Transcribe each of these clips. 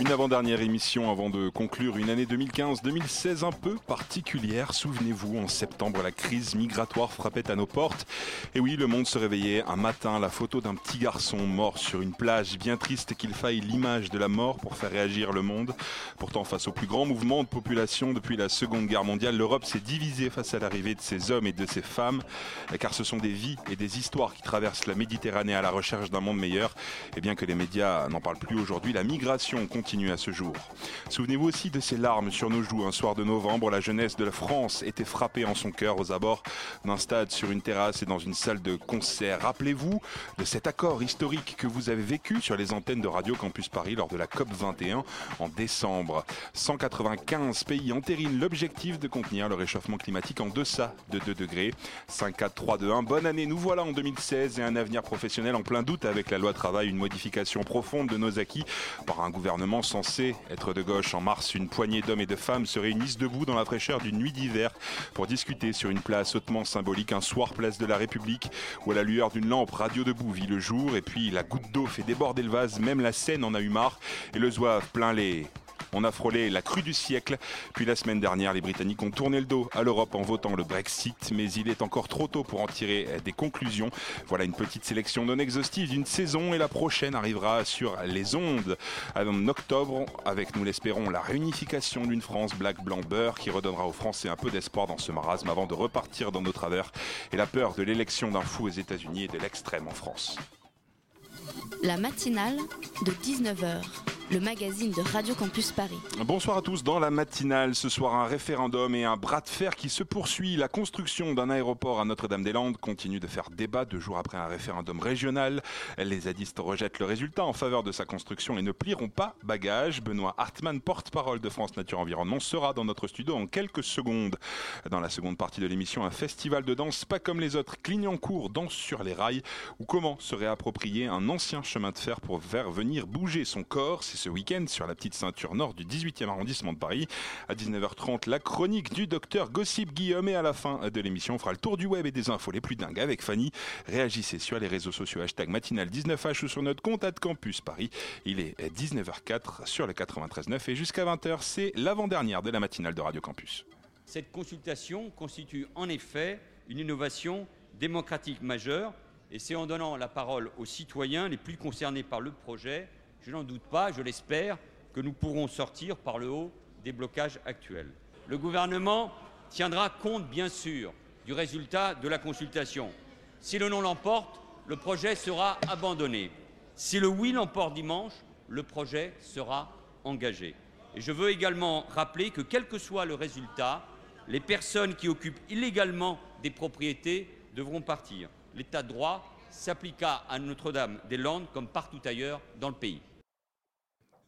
Une avant-dernière émission avant de conclure une année 2015-2016 un peu particulière. Souvenez-vous, en septembre, la crise migratoire frappait à nos portes. Et oui, le monde se réveillait un matin, la photo d'un petit garçon mort sur une plage, bien triste qu'il faille l'image de la mort pour faire réagir le monde. Pourtant, face au plus grand mouvement de population depuis la Seconde Guerre mondiale, l'Europe s'est divisée face à l'arrivée de ces hommes et de ces femmes, car ce sont des vies et des histoires qui traversent la Méditerranée à la recherche d'un monde meilleur. Et bien que les médias n'en parlent plus aujourd'hui, la migration Souvenez-vous aussi de ces larmes sur nos joues. Un soir de novembre, la jeunesse de la France était frappée en son cœur aux abords d'un stade sur une terrasse et dans une salle de concert. Rappelez-vous de cet accord historique que vous avez vécu sur les antennes de Radio Campus Paris lors de la COP 21 en décembre. 195 pays entérinent l'objectif de contenir le réchauffement climatique en deçà de 2 degrés. 5, 4, 3, 2, 1. Bonne année, nous voilà en 2016 et un avenir professionnel en plein doute avec la loi travail, une modification profonde de nos acquis par un gouvernement censé être de gauche. En mars, une poignée d'hommes et de femmes se réunissent debout dans la fraîcheur d'une nuit d'hiver pour discuter sur une place hautement symbolique, un soir place de la République, où à la lueur d'une lampe radio debout vit le jour, et puis la goutte d'eau fait déborder le vase, même la scène en a eu marre, et le zouave plein les... On a frôlé la crue du siècle. Puis la semaine dernière, les Britanniques ont tourné le dos à l'Europe en votant le Brexit, mais il est encore trop tôt pour en tirer des conclusions. Voilà une petite sélection non exhaustive d'une saison et la prochaine arrivera sur les ondes en octobre avec, nous l'espérons, la réunification d'une France black, blanc, beurre qui redonnera aux Français un peu d'espoir dans ce marasme avant de repartir dans nos travers et la peur de l'élection d'un fou aux États-Unis et de l'extrême en France. La matinale de 19h, le magazine de Radio Campus Paris. Bonsoir à tous. Dans la matinale, ce soir, un référendum et un bras de fer qui se poursuit. La construction d'un aéroport à Notre-Dame-des-Landes continue de faire débat deux jours après un référendum régional. Les zadistes rejettent le résultat en faveur de sa construction et ne plieront pas bagage. Benoît Hartmann, porte-parole de France Nature Environnement, sera dans notre studio en quelques secondes. Dans la seconde partie de l'émission, un festival de danse pas comme les autres. Clignancourt danse sur les rails ou comment se réapproprier un ancien chemin de fer pour faire venir bouger son corps? C'est ce week-end sur la petite ceinture nord du 18e arrondissement de Paris. À 19h30, la chronique du docteur Gossip Guillaume. Et à la fin de l'émission, on fera le tour du web et des infos les plus dingues avec Fanny. Réagissez sur les réseaux sociaux hashtag matinale19h ou sur notre compte ad campus Paris. Il est 19h04 sur le 93.9 et jusqu'à 20h, c'est l'avant-dernière de la matinale de Radio Campus. Cette consultation constitue en effet une innovation démocratique majeure et c'est en donnant la parole aux citoyens les plus concernés par le projet, je n'en doute pas, je l'espère, que nous pourrons sortir par le haut des blocages actuels. Le gouvernement tiendra compte, bien sûr, du résultat de la consultation. Si le non l'emporte, le projet sera abandonné. Si le oui l'emporte dimanche, le projet sera engagé. Et je veux également rappeler que, quel que soit le résultat, les personnes qui occupent illégalement des propriétés devront partir. L'état de droit s'appliqua à Notre-Dame-des-Landes comme partout ailleurs dans le pays.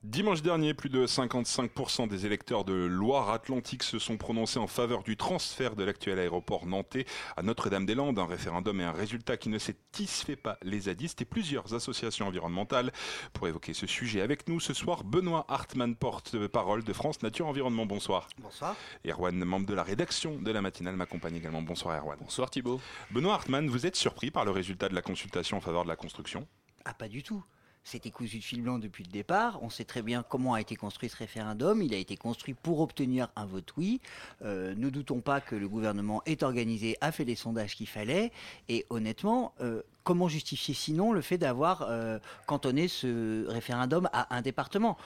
Dimanche dernier, plus de 55% des électeurs de Loire-Atlantique se sont prononcés en faveur du transfert de l'actuel aéroport nantais à Notre-Dame-des-Landes. Un référendum et un résultat qui ne satisfait pas les zadistes et plusieurs associations environnementales. Pour évoquer ce sujet avec nous ce soir, Benoît Hartmann, porte-parole de France Nature Environnement. Bonsoir. Bonsoir. Erwan, membre de la rédaction de la matinale, m'accompagne également. Bonsoir Erwan. bonsoir Thibault. Benoît Hartmann, vous êtes surpris par le résultat de la consultation en faveur de la construction? Ah, pas du tout. C'était cousu de fil blanc depuis le départ. On sait très bien comment a été construit ce référendum. Il a été construit pour obtenir un vote oui. Euh, ne doutons pas que le gouvernement est organisé, a fait les sondages qu'il fallait. Et honnêtement, euh, comment justifier sinon le fait d'avoir euh, cantonné ce référendum à un département?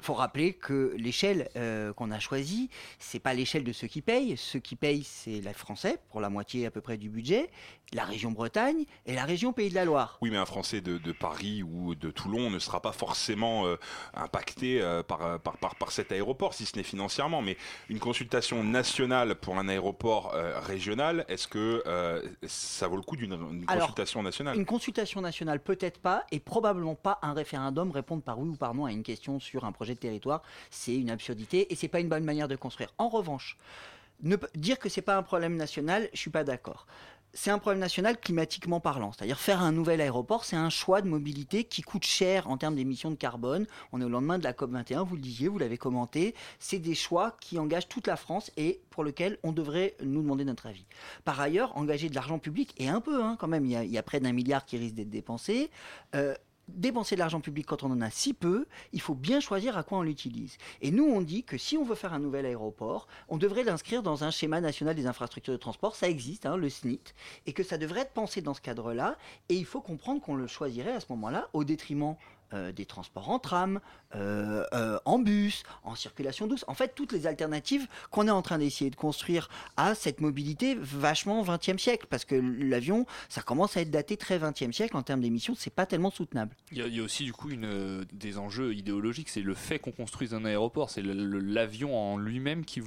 Faut rappeler que l'échelle euh, qu'on a choisie, c'est pas l'échelle de ceux qui payent. Ceux qui payent, c'est les Français, pour la moitié à peu près du budget, la région Bretagne et la région Pays de la Loire. Oui, mais un Français de, de Paris ou de Toulon ne sera pas forcément euh, impacté euh, par, par, par, par cet aéroport, si ce n'est financièrement. Mais une consultation nationale pour un aéroport régional, est-ce que ça vaut le coup d'une consultation nationale? Une consultation nationale, peut-être pas, et probablement pas un référendum répondre par oui ou par non à une question sur un projet de territoire. C'est une absurdité et c'est pas une bonne manière de construire. En revanche, ne, dire que c'est pas un problème national, je suis pas d'accord. C'est un problème national climatiquement parlant. C'est-à-dire faire un nouvel aéroport, c'est un choix de mobilité qui coûte cher en termes d'émissions de carbone. On est au lendemain de la COP21, vous le disiez, vous l'avez commenté. C'est des choix qui engagent toute la France et pour lesquels on devrait nous demander notre avis. Par ailleurs, engager de l'argent public, et un peu hein, quand même, il y, a, il y a près d'un milliard qui risque d'être dépensé. Euh, dépenser de l'argent public quand on en a si peu, il faut bien choisir à quoi on l'utilise. Et nous, on dit que si on veut faire un nouvel aéroport, on devrait l'inscrire dans un schéma national des infrastructures de transport, ça existe, hein, le SNIT, et que ça devrait être pensé dans ce cadre-là, et il faut comprendre qu'on le choisirait à ce moment-là au détriment euh, des transports en tram, euh, euh, en bus, en circulation douce. En fait, toutes les alternatives qu'on est en train d'essayer de construire à cette mobilité vachement 20e siècle, parce que l'avion, ça commence à être daté très 20e siècle. En termes d'émissions, c'est pas tellement soutenable. Il y, a, y a aussi du coup une, des enjeux idéologiques, c'est le fait qu'on construise un aéroport, c'est l'avion en lui-même qui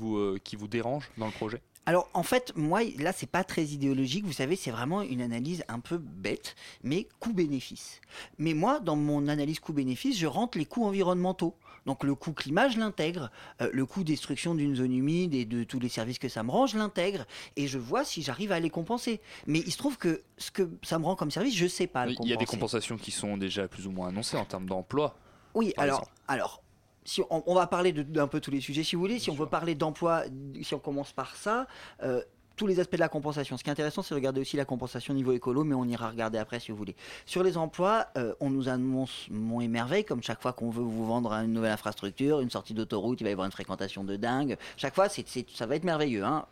qui vous dérange dans le projet? Alors en fait, moi là c'est pas très idéologique, vous savez, c'est vraiment une analyse un peu bête, mais coût-bénéfice. Mais moi, dans mon analyse coût-bénéfice, je rentre les coûts environnementaux. Donc le coût climat, je l'intègre. Euh, le coût destruction d'une zone humide et de tous les services que ça me rend, je l'intègre. Et je vois si j'arrive à les compenser. Mais il se trouve que ce que ça me rend comme service, je sais pas Il y a des compensations qui sont déjà plus ou moins annoncées en termes d'emploi. Oui, par alors, exemple. alors si on, on va parler d'un peu tous les sujets si vous voulez. Si on veut parler d'emploi, si on commence par ça, euh, tous les aspects de la compensation. Ce qui est intéressant, c'est de regarder aussi la compensation niveau écolo, mais on ira regarder après si vous voulez. Sur les emplois, euh, on nous annonce mon émerveil, comme chaque fois qu'on veut vous vendre une nouvelle infrastructure, une sortie d'autoroute, il va y avoir une fréquentation de dingue. Chaque fois, c'est- ça va être merveilleux. Hein.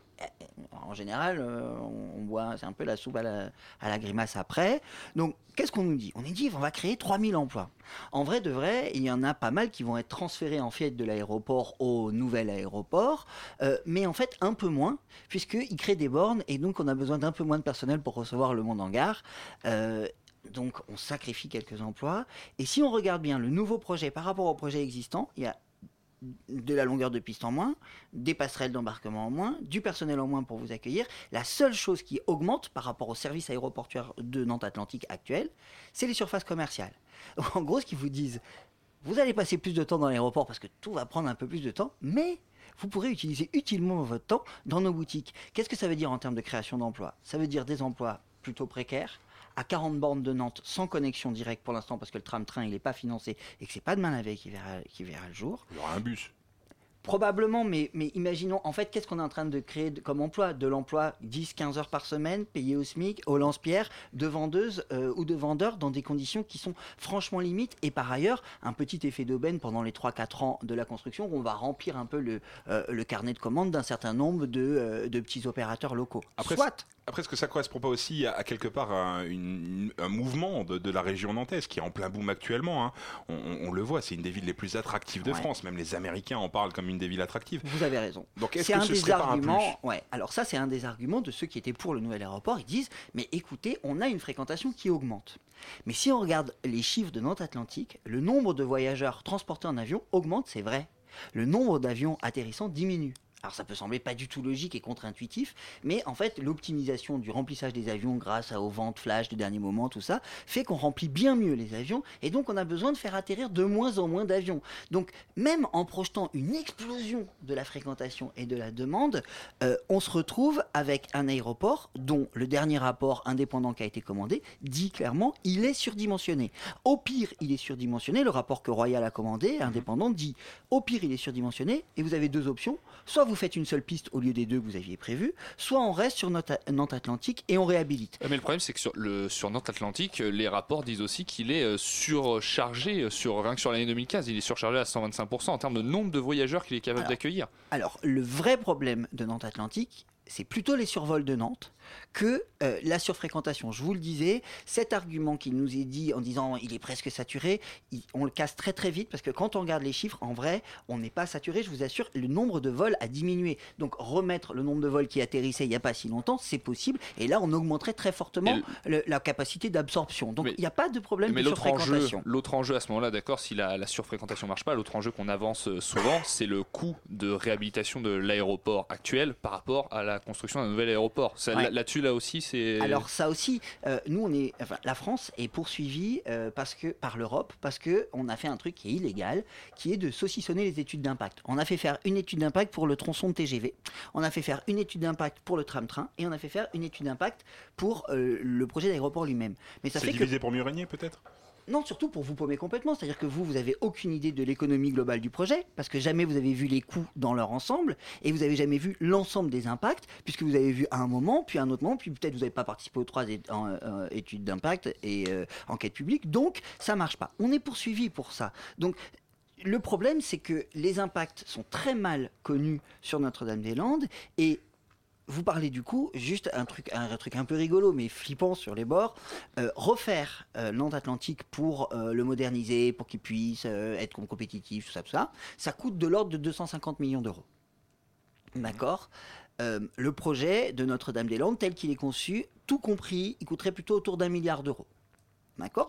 En général, euh, on voit, c'est un peu la soupe à la, grimace après. Donc, qu'est-ce qu'on nous dit? On nous dit on va créer 3000 emplois. En vrai de vrai, il y en a pas mal qui vont être transférés en fait de l'aéroport au nouvel aéroport, euh, mais en fait un peu moins, puisqu'ils créent des bornes et donc on a besoin d'un peu moins de personnel pour recevoir le monde en gare. Euh, donc on sacrifie quelques emplois. Et si on regarde bien le nouveau projet par rapport au projet existant, il y a de la longueur de piste en moins, des passerelles d'embarquement en moins, du personnel en moins pour vous accueillir. La seule chose qui augmente par rapport au service aéroportuaire de Nantes Atlantique actuel, c'est les surfaces commerciales. En gros, ce qu'ils vous disent, vous allez passer plus de temps dans l'aéroport parce que tout va prendre un peu plus de temps, mais vous pourrez utiliser utilement votre temps dans nos boutiques. Qu'est-ce que ça veut dire en termes de création d'emplois? Ça veut dire des emplois plutôt précaires, à 40 bornes de Nantes, sans connexion directe pour l'instant parce que le tram-train il n'est pas financé et que c'est pas demain la veille qui verra, qui verra le jour. Il y aura un bus. Probablement, mais, mais imaginons, en fait, qu'est-ce qu'on est en train de créer comme emploi? De l'emploi 10-15 heures par semaine, payé au SMIC, au lance-pierre, de vendeuses euh, ou de vendeurs dans des conditions qui sont franchement limites. Et par ailleurs, un petit effet d'aubaine pendant les 3-4 ans de la construction, où on va remplir un peu le, euh, le carnet de commandes d'un certain nombre de, euh, de petits opérateurs locaux. Après, Soit Après, est-ce que ça correspond pas aussi à, à quelque part un, une- un mouvement de, de la région nantaise qui est en plein boom actuellement hein? on, on- on le voit, c'est une des villes les plus attractives de Ouais. France. Même les Américains en parlent comme une des villes attractives. Vous avez raison. Donc, est-ce C'est que un ce des serait pas un plus? Arguments. Ouais. Alors ça, c'est un des arguments de ceux qui étaient pour le nouvel aéroport. Ils disent, mais écoutez, on a une fréquentation qui augmente. Mais si on regarde les chiffres de Nantes Atlantique, le nombre de voyageurs transportés en avion augmente, c'est vrai. Le nombre d'avions atterrissant diminue. Alors ça peut sembler pas du tout logique et contre-intuitif, mais en fait l'optimisation du remplissage des avions grâce aux ventes flash de dernier moment, tout ça, fait qu'on remplit bien mieux les avions et donc on a besoin de faire atterrir de moins en moins d'avions. Donc même en projetant une explosion de la fréquentation et de la demande, euh, on se retrouve avec un aéroport dont le dernier rapport indépendant qui a été commandé dit clairement il est surdimensionné. Au pire, il est surdimensionné. Le rapport que Royal a commandé, indépendant, dit au pire, il est surdimensionné et vous avez deux options. Soit vous faites une seule piste au lieu des deux que vous aviez prévues, soit on reste sur Nantes Nantes Atlantique et on réhabilite. Mais le problème, c'est que sur, le, sur Nantes Atlantique, euh, les rapports disent aussi qu'il est euh, surchargé, euh, sur, rien que sur l'année 2015, il est surchargé à 125% en termes de nombre de voyageurs qu'il est capable d'accueillir. Alors, le vrai problème de Nantes Atlantique, c'est plutôt les survols de Nantes que euh, la surfréquentation. Je vous le disais, cet argument qui nous est dit en disant il est presque saturé, il- on le casse très très vite parce que quand on regarde les chiffres, en vrai, on n'est pas saturé. Je vous assure, le nombre de vols a diminué. Donc remettre le nombre de vols qui atterrissaient il n'y a pas si longtemps, c'est possible. Et là, on augmenterait très fortement le- la capacité d'absorption. Donc il n'y a pas de problème Mais de l'autre enjeu, surfréquentation. l'autre enjeu à ce moment-là, d'accord, si la, la surfréquentation marche pas, l'autre enjeu qu'on avance euh, souvent, c'est le coût de réhabilitation de l'aéroport actuel par rapport à la construction d'un nouvel aéroport. Ouais. Là-dessus, là aussi, c'est. Alors ça aussi, euh, nous on est, enfin, la France est poursuivie euh, parce que par l'Europe parce que on a fait un truc qui est illégal, qui est de saucissonner les études d'impact. On a fait faire une étude d'impact pour le tronçon de TGV, on a fait faire une étude d'impact pour le tram-train et on a fait faire une étude d'impact pour euh, le projet d'aéroport lui-même. Mais ça C'est fait que divisé pour mieux régner peut-être? Non, surtout pour vous paumer complètement. C'est-à-dire que vous, vous avez aucune idée de l'économie globale du projet, parce que jamais vous avez vu les coûts dans leur ensemble, et vous avez jamais vu l'ensemble des impacts, puisque vous avez vu à un moment, puis un autre moment, puis peut-être vous n'avez pas participé aux trois euh, études d'impact et euh, enquête publique. Donc, ça marche pas. On est poursuivi pour ça. Donc, le problème, c'est que les impacts sont très mal connus sur Notre-Dame-des-Landes, et vous parlez du coup, juste un truc, un, truc un peu rigolo, mais flippant sur les bords, euh, refaire euh, Nantes Atlantique pour euh, le moderniser, pour qu'il puisse euh, être com- compétitif, tout ça, tout ça, ça coûte de l'ordre de 250 millions d'euros. D'accord? Le projet de Notre-Dame-des-Landes, tel qu'il est conçu, tout compris, il coûterait plutôt autour d'un milliard d'euros.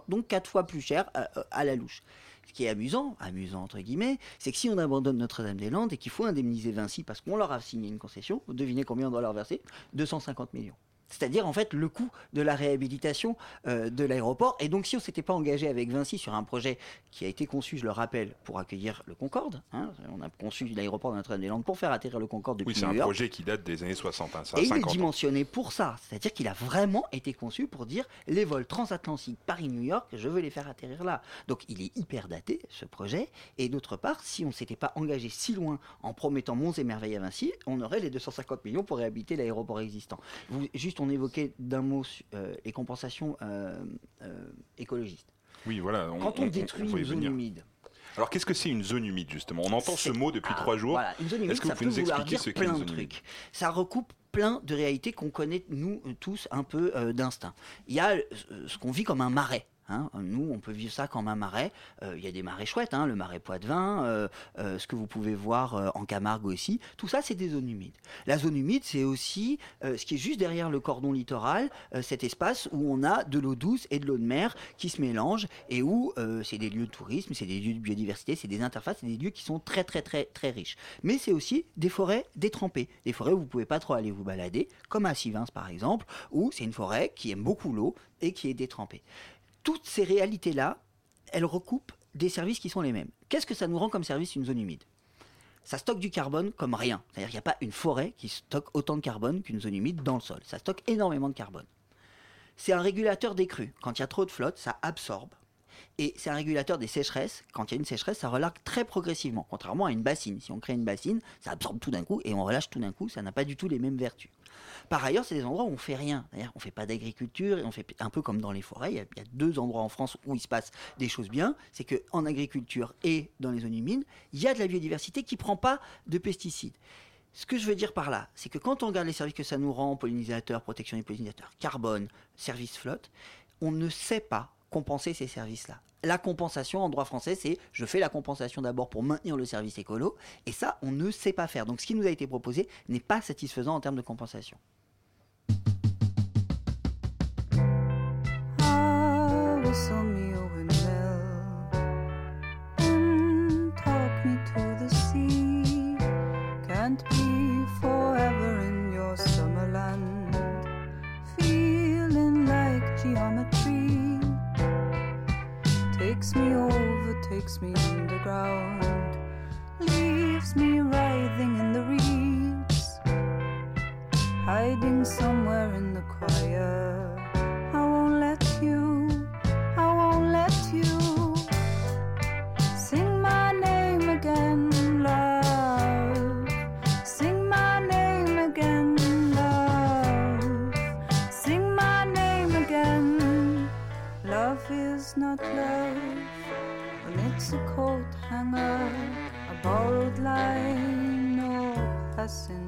Donc quatre fois plus cher à, à la louche. Ce qui est amusant, amusant entre guillemets, c'est que si on abandonne Notre-Dame-des-Landes et qu'il faut indemniser Vinci parce qu'on leur a signé une concession, vous devinez combien on doit leur verser? 250 millions. C'est-à-dire en fait le coût de la réhabilitation euh, de l'aéroport. Et donc si on s'était pas engagé avec Vinci sur un projet qui a été conçu, je le rappelle, pour accueillir le Concorde, hein, on a conçu l'aéroport de Notre-Dame-des-Landes pour faire atterrir le Concorde depuis Oui, c'est un New York. projet qui date des années 60, hein, ça Et il est 50 ans. dimensionné pour ça. C'est-à-dire qu'il a vraiment été conçu pour dire les vols transatlantiques Paris-New York, je veux les faire atterrir là. Donc il est hyper daté, ce projet. Et d'autre part, si on ne s'était pas engagé si loin en promettant monts et merveilles à Vinci, on aurait les 250 millions pour réhabiliter l'aéroport existant. Vous- juste, on évoquait d'un mot euh, les compensations euh, euh, écologistes. Oui, voilà. Quand on, détruit va y une zone humide, Alors qu'est-ce que c'est une zone humide justement? On entend ce mot depuis Ah, trois jours. Voilà, une zone humide, Est-ce que ça vous pouvez nous expliquer ce qu'est une plein de zone humide? trucs. Ça recoupe plein de réalités qu'on connaît, nous tous, un peu euh, d'instinct. Il y a ce qu'on vit comme un marais. Hein. Nous, on peut vivre ça comme un marais. Euh, Il y a des marais chouettes, hein, le marais Poitevin, euh, euh, ce que vous pouvez voir euh, en Camargue aussi. Tout ça, c'est des zones humides. La zone humide, c'est aussi euh, ce qui est juste derrière le cordon littoral, euh, cet espace où on a de l'eau douce et de l'eau de mer qui se mélangent et où euh, c'est des lieux de tourisme, c'est des lieux de biodiversité, c'est des interfaces, c'est des lieux qui sont très très très très riches. Mais c'est aussi des forêts détrempées, des forêts où vous pouvez pas trop aller vous balader, comme à Sivins par exemple, où c'est une forêt qui aime beaucoup l'eau et qui est détrempée. Toutes ces réalités-là, elles recoupent des services qui sont les mêmes. Qu'est-ce que ça nous rend comme service une zone humide? Ça stocke du carbone comme rien. C'est-à-dire qu'il n'y a pas une forêt qui stocke autant de carbone qu'une zone humide dans le sol. Ça stocke énormément de carbone. C'est un régulateur des crues. Quand il y a trop de flotte, ça absorbe. Et c'est un régulateur des sécheresses. Quand il y a une sécheresse, ça relargue très progressivement. Contrairement à une bassine. Si on crée une bassine, ça absorbe tout d'un coup et on relâche tout d'un coup. Ça n'a pas du tout les mêmes vertus. Par ailleurs, c'est des endroits où on fait rien. D'ailleurs, on fait pas d'agriculture et on fait un peu comme dans les forêts. Il y, a, deux endroits en France où il se passe des choses bien. C'est que en agriculture et dans les zones humides, il y a de la biodiversité qui prend pas de pesticides. Ce que je veux dire par là, c'est que quand on regarde les services que ça nous rend, pollinisateurs, protection des pollinisateurs, carbone, service flotte, on ne sait pas compenser ces services-là. La compensation en droit français, c'est je fais la compensation d'abord pour maintenir le service écolo, et ça, on ne sait pas faire. Donc ce qui nous a été proposé n'est pas satisfaisant en termes de compensation. Takes me over, takes me underground, leaves me writhing in the reeds, hiding somewhere in the choir. A borrowed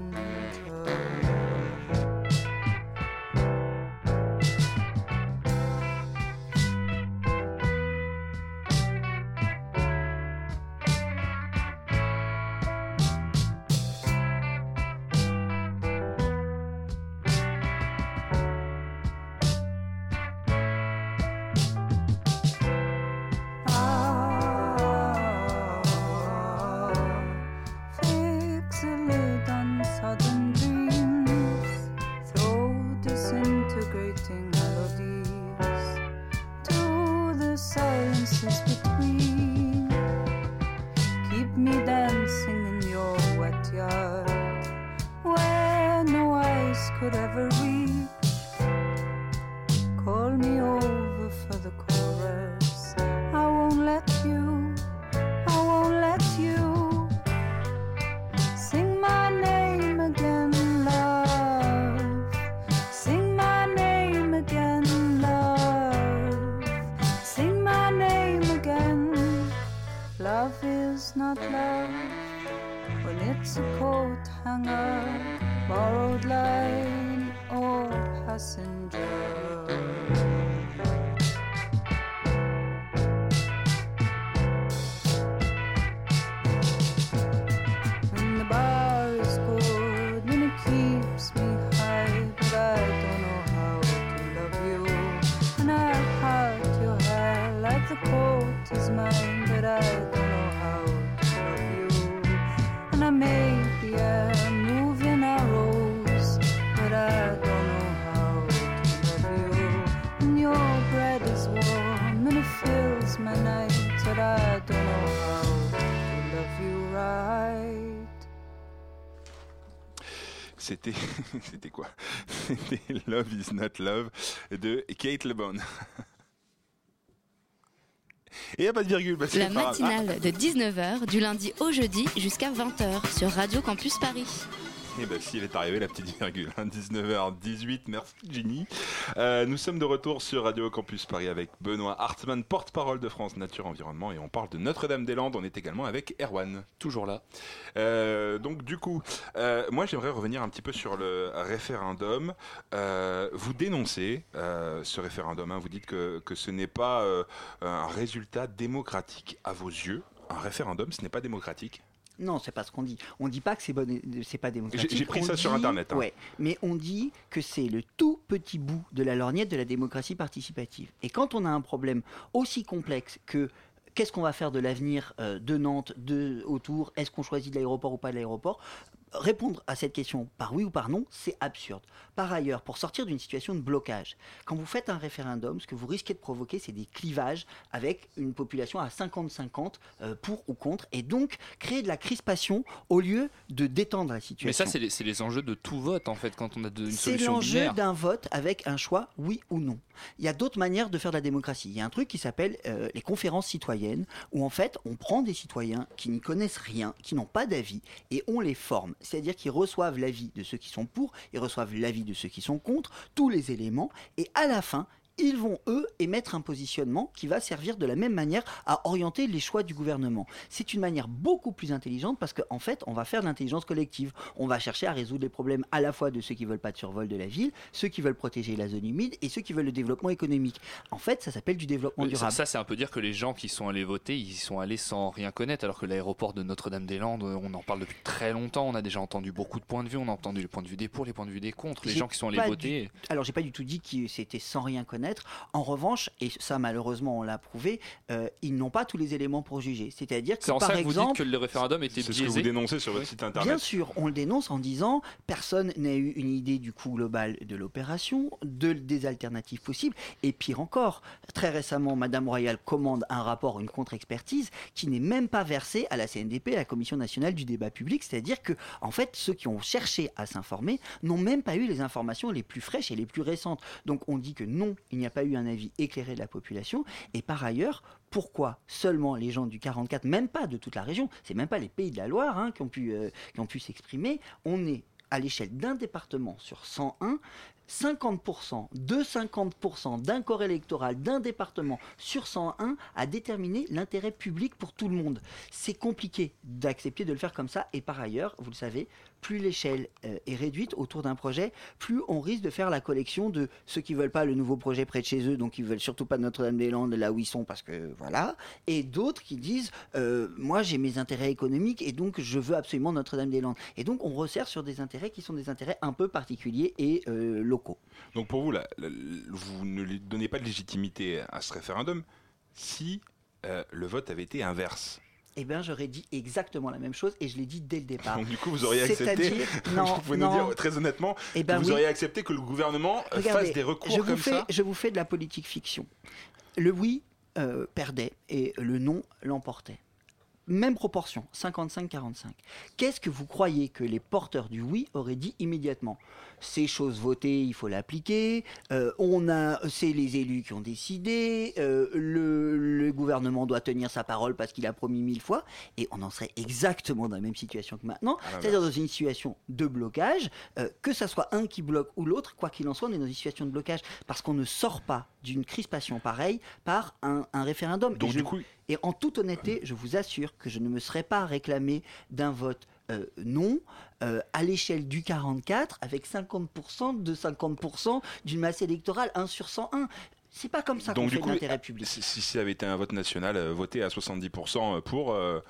C'était, c'était quoi? C'était Love is not love de Kate LeBon. Et il a pas de virgule. bah, c'est La grave. matinale de 19h du lundi au jeudi jusqu'à 20h sur Radio Campus Paris. Et ben si elle est arrivée la petite virgule, hein, 19h18, merci Ginny. Euh, nous sommes de retour sur Radio Campus Paris avec Benoît Hartmann, porte-parole de France Nature Environnement et on parle de Notre-Dame-des-Landes, on est également avec Erwan. Toujours là. Euh, donc du coup, euh, moi j'aimerais revenir un petit peu sur le référendum. Vous dénoncez ce référendum, hein, vous dites que, que ce n'est pas un résultat démocratique à vos yeux. Un référendum, ce n'est pas démocratique. Non, c'est pas ce qu'on dit. On dit pas que c'est bon, c'est pas démocratique. J'ai- pris On ça sur Internet, hein. Ouais, mais on dit que c'est le tout petit bout de la lorgnette de la démocratie participative. Et quand on a un problème aussi complexe que qu'est-ce qu'on va faire de l'avenir euh, de Nantes, de autour, est-ce qu'on choisit de l'aéroport ou pas de l'aéroport Répondre à cette question par oui ou par non, c'est absurde. Par ailleurs, pour sortir d'une situation de blocage, quand vous faites un référendum, ce que vous risquez de provoquer, c'est des clivages avec une population à 50-50 euh, pour ou contre, et donc créer de la crispation au lieu de détendre la situation. Mais ça, c'est les, c'est les enjeux de tout vote, en fait, quand on a de- une C'est solution l'enjeu binaire. d'un vote avec un choix oui ou non. Il y a d'autres manières de faire de la démocratie. Il y a un truc qui s'appelle euh, les conférences citoyennes, où en fait on prend des citoyens qui n'y connaissent rien, qui n'ont pas d'avis, et on les forme. C'est-à-dire qu'ils reçoivent l'avis de ceux qui sont pour, ils reçoivent l'avis de ceux qui sont contre, tous les éléments, et à la fin, ils vont, eux, émettre un positionnement qui va servir de la même manière à orienter les choix du gouvernement. C'est une manière beaucoup plus intelligente parce qu'en fait, on va faire de l'intelligence collective. On va chercher à résoudre les problèmes à la fois de ceux qui veulent pas de survol de la ville, ceux qui veulent protéger la zone humide et ceux qui veulent le développement économique. En fait, ça s'appelle du développement ça, durable. ça, c'est un peu dire que les gens qui sont allés voter, ils sont allés sans rien connaître, alors que l'aéroport de Notre-Dame-des-Landes, euh, on en parle depuis très longtemps, on a déjà entendu beaucoup de points de vue, on a entendu les points de vue des pour, les points de vue des contre, les gens qui sont allés voter. du- Alors, j'ai pas du tout dit que c'était sans rien connaître. En revanche, et ça malheureusement on l'a prouvé, euh, ils n'ont pas tous les éléments pour juger. C'est-à-dire que C'est en par ça que vous exemple, dites que le référendum était C'est ce que vous biaisé. dénoncez sur votre site internet. Bien sûr, on le dénonce en disant personne n'a eu une idée du coût global de l'opération, de, des alternatives possibles, et pire encore, très récemment, Madame Royal commande un rapport, une contre-expertise, qui n'est même pas versé à la CNDP, à la Commission nationale du débat public, c'est-à-dire que, en fait, ceux qui ont cherché à s'informer n'ont même pas eu les informations les plus fraîches et les plus récentes. Donc on dit que non, il n'y a pas eu un avis éclairé de la population, et par ailleurs, pourquoi seulement les gens du 44, même pas de toute la région, c'est même pas les pays de la Loire hein, qui ont pu, euh, pu s'exprimer, on est à l'échelle d'un département sur 101, 50% de 50% d'un corps électoral d'un département sur 101 à déterminer l'intérêt public pour tout le monde. C'est compliqué d'accepter de le faire comme ça et par ailleurs, vous le savez, plus l'échelle euh, est réduite autour d'un projet, plus on risque de faire la collection de ceux qui veulent pas le nouveau projet près de chez eux, donc ils veulent surtout pas de Notre-Dame-des-Landes là où ils sont parce que voilà, et d'autres qui disent euh, moi j'ai mes intérêts économiques et donc je veux absolument Notre-Dame-des-Landes. Et donc on resserre sur des intérêts qui sont des intérêts un peu particuliers et euh, locaux. Donc pour vous, vous ne donnez pas de légitimité à ce référendum si le vote avait été inverse. Eh bien, j'aurais dit exactement la même chose et je l'ai dit dès le départ. Donc du coup, vous auriez accepté, non, vous pouvez non. nous dire très honnêtement, Eh ben vous oui. auriez accepté que le gouvernement euh, Regardez, fasse des recours je vous comme fais, ça Je vous fais de la politique fiction. Le oui, euh, perdait et le non l'emportait. Même proportion, 55-45. Qu'est-ce que vous croyez que les porteurs du oui auraient dit immédiatement? Ces choses votées, il faut l'appliquer. euh, on a, c'est les élus qui ont décidé. euh, le, le gouvernement doit tenir sa parole parce qu'il a promis mille fois. Et on en serait exactement dans la même situation que maintenant, l'inverse. c'est-à-dire dans une situation de blocage. euh, que ça soit un qui bloque ou l'autre, quoi qu'il en soit, on est dans une situation de blocage parce qu'on ne sort pas d'une crispation pareille par un, un référendum. Donc et, je- du coup, et en toute honnêteté, je vous assure que je ne me serais pas réclamé d'un vote euh, non euh, à l'échelle du 44 avec 50% de 50% d'une masse électorale 1 sur 101. C'est pas comme ça qu'on fait l'intérêt public. si, si ça avait été un vote national euh, voté à 70% pour, euh,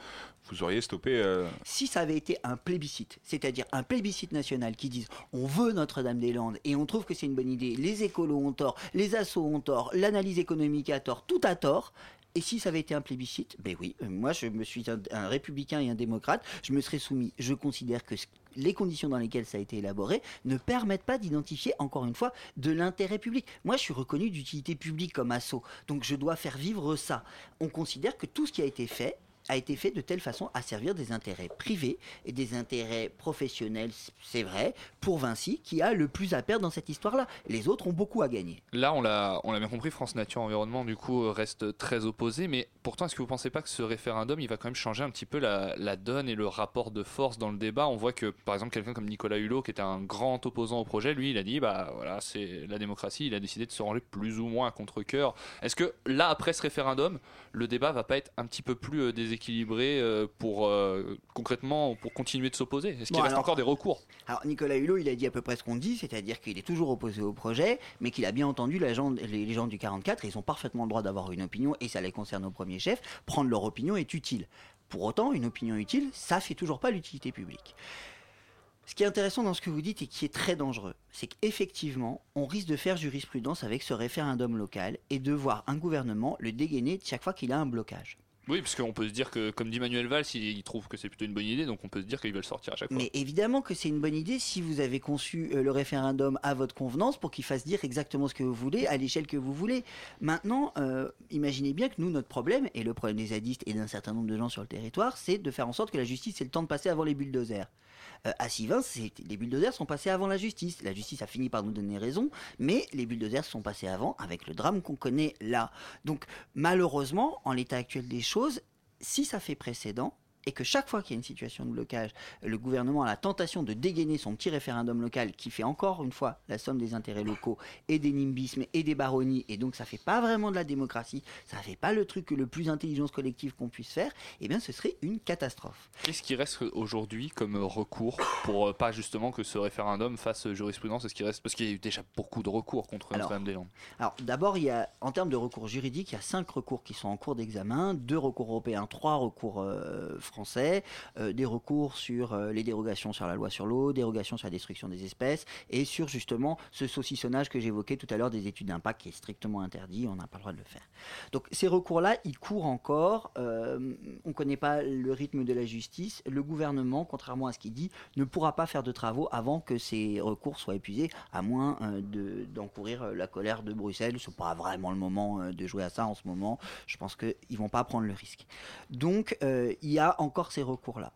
vous auriez stoppé. euh, si ça avait été un plébiscite, c'est-à-dire un plébiscite national qui dise on veut Notre-Dame-des-Landes et on trouve que c'est une bonne idée, les écolos ont tort, les assos ont tort, l'analyse économique a tort, tout a tort. Et si ça avait été un plébiscite, ben oui, euh, moi je me suis un, républicain et un démocrate, je me serais soumis. Je considère que les conditions dans lesquelles ça a été élaboré ne permettent pas d'identifier, encore une fois, de l'intérêt public. Moi je suis reconnu d'utilité publique comme asso, donc je dois faire vivre ça. On considère que tout ce qui a été fait a été fait de telle façon à servir des intérêts privés et des intérêts professionnels, c'est vrai, pour Vinci, qui a le plus à perdre dans cette histoire-là. Les autres ont beaucoup à gagner. Là, on l'a, on l'a bien compris, France Nature Environnement, du coup, reste très opposé. Mais pourtant, est-ce que vous pensez pas que ce référendum, il va quand même changer un petit peu la, la donne et le rapport de force dans le débat? On voit que, par exemple, quelqu'un comme Nicolas Hulot, qui était un grand opposant au projet, lui, il a dit, bah voilà, c'est la démocratie, il a décidé de se ranger plus ou moins à contre-cœur. Est-ce que là, après ce référendum, le débat va pas être un petit peu plus euh, déséquilibré? Euh, pour euh, concrètement pour continuer de s'opposer? Est-ce qu'il Bon, reste alors- encore des recours? Alors Nicolas Hulot, il a dit à peu près ce qu'on dit, c'est-à-dire qu'il est toujours opposé au projet, mais qu'il a bien entendu la gens- les, les gens du 44, et ils ont parfaitement le droit d'avoir une opinion, et ça les concerne au premier chef, prendre leur opinion est utile. Pour autant, une opinion utile, ça fait toujours pas l'utilité publique. Ce qui est intéressant dans ce que vous dites et qui est très dangereux, c'est qu'effectivement, on risque de faire jurisprudence avec ce référendum local et de voir un gouvernement le dégainer chaque fois qu'il a un blocage. Oui, parce qu'on peut se dire que, comme dit Manuel Valls, il, il trouve que c'est plutôt une bonne idée, donc on peut se dire qu'ils veulent sortir à chaque fois. Mais évidemment que c'est une bonne idée si vous avez conçu euh, le référendum à votre convenance pour qu'il fasse dire exactement ce que vous voulez à l'échelle que vous voulez. Maintenant, euh, imaginez bien que nous, notre problème, et le problème des zadistes et d'un certain nombre de gens sur le territoire, c'est de faire en sorte que la justice ait le temps de passer avant les bulldozers. Euh, à Sivin, c'est- les bulldozers sont passés avant la justice. La justice a fini par nous donner raison, mais les bulldozers sont passés avant avec le drame qu'on connaît là. Donc malheureusement, en l'état actuel des choses, si ça fait précédent, et que chaque fois qu'il y a une situation de blocage, le gouvernement a la tentation de dégainer son petit référendum local qui fait encore une fois la somme des intérêts locaux et des nimbismes et des baronnies, et donc ça fait pas vraiment de la démocratie, ça fait pas le truc le plus intelligence collective qu'on puisse faire, eh bien ce serait une catastrophe. Qu'est-ce qui reste aujourd'hui comme recours pour euh, pas justement que ce référendum fasse jurisprudence Est-ce qu'il reste parce qu'il y a eu déjà beaucoup de recours contre Notre-Dame-des-Landes. Alors d'abord, il y a, en termes de recours juridiques, il y a cinq recours qui sont en cours d'examen, deux recours européens, trois recours euh, français, euh, des recours sur euh, les dérogations sur la loi sur l'eau, dérogations sur la destruction des espèces, et sur justement ce saucissonnage que j'évoquais tout à l'heure des études d'impact qui est strictement interdit, on n'a pas le droit de le faire. Donc ces recours-là, ils courent encore, euh, on ne connaît pas le rythme de la justice, le gouvernement, contrairement à ce qu'il dit, ne pourra pas faire de travaux avant que ces recours soient épuisés, à moins euh, de- d'encourir la colère de Bruxelles. Ce n'est pas vraiment le moment de jouer à ça en ce moment. Je pense qu'ils ne vont pas prendre le risque. Donc, il y a encore ces recours-là.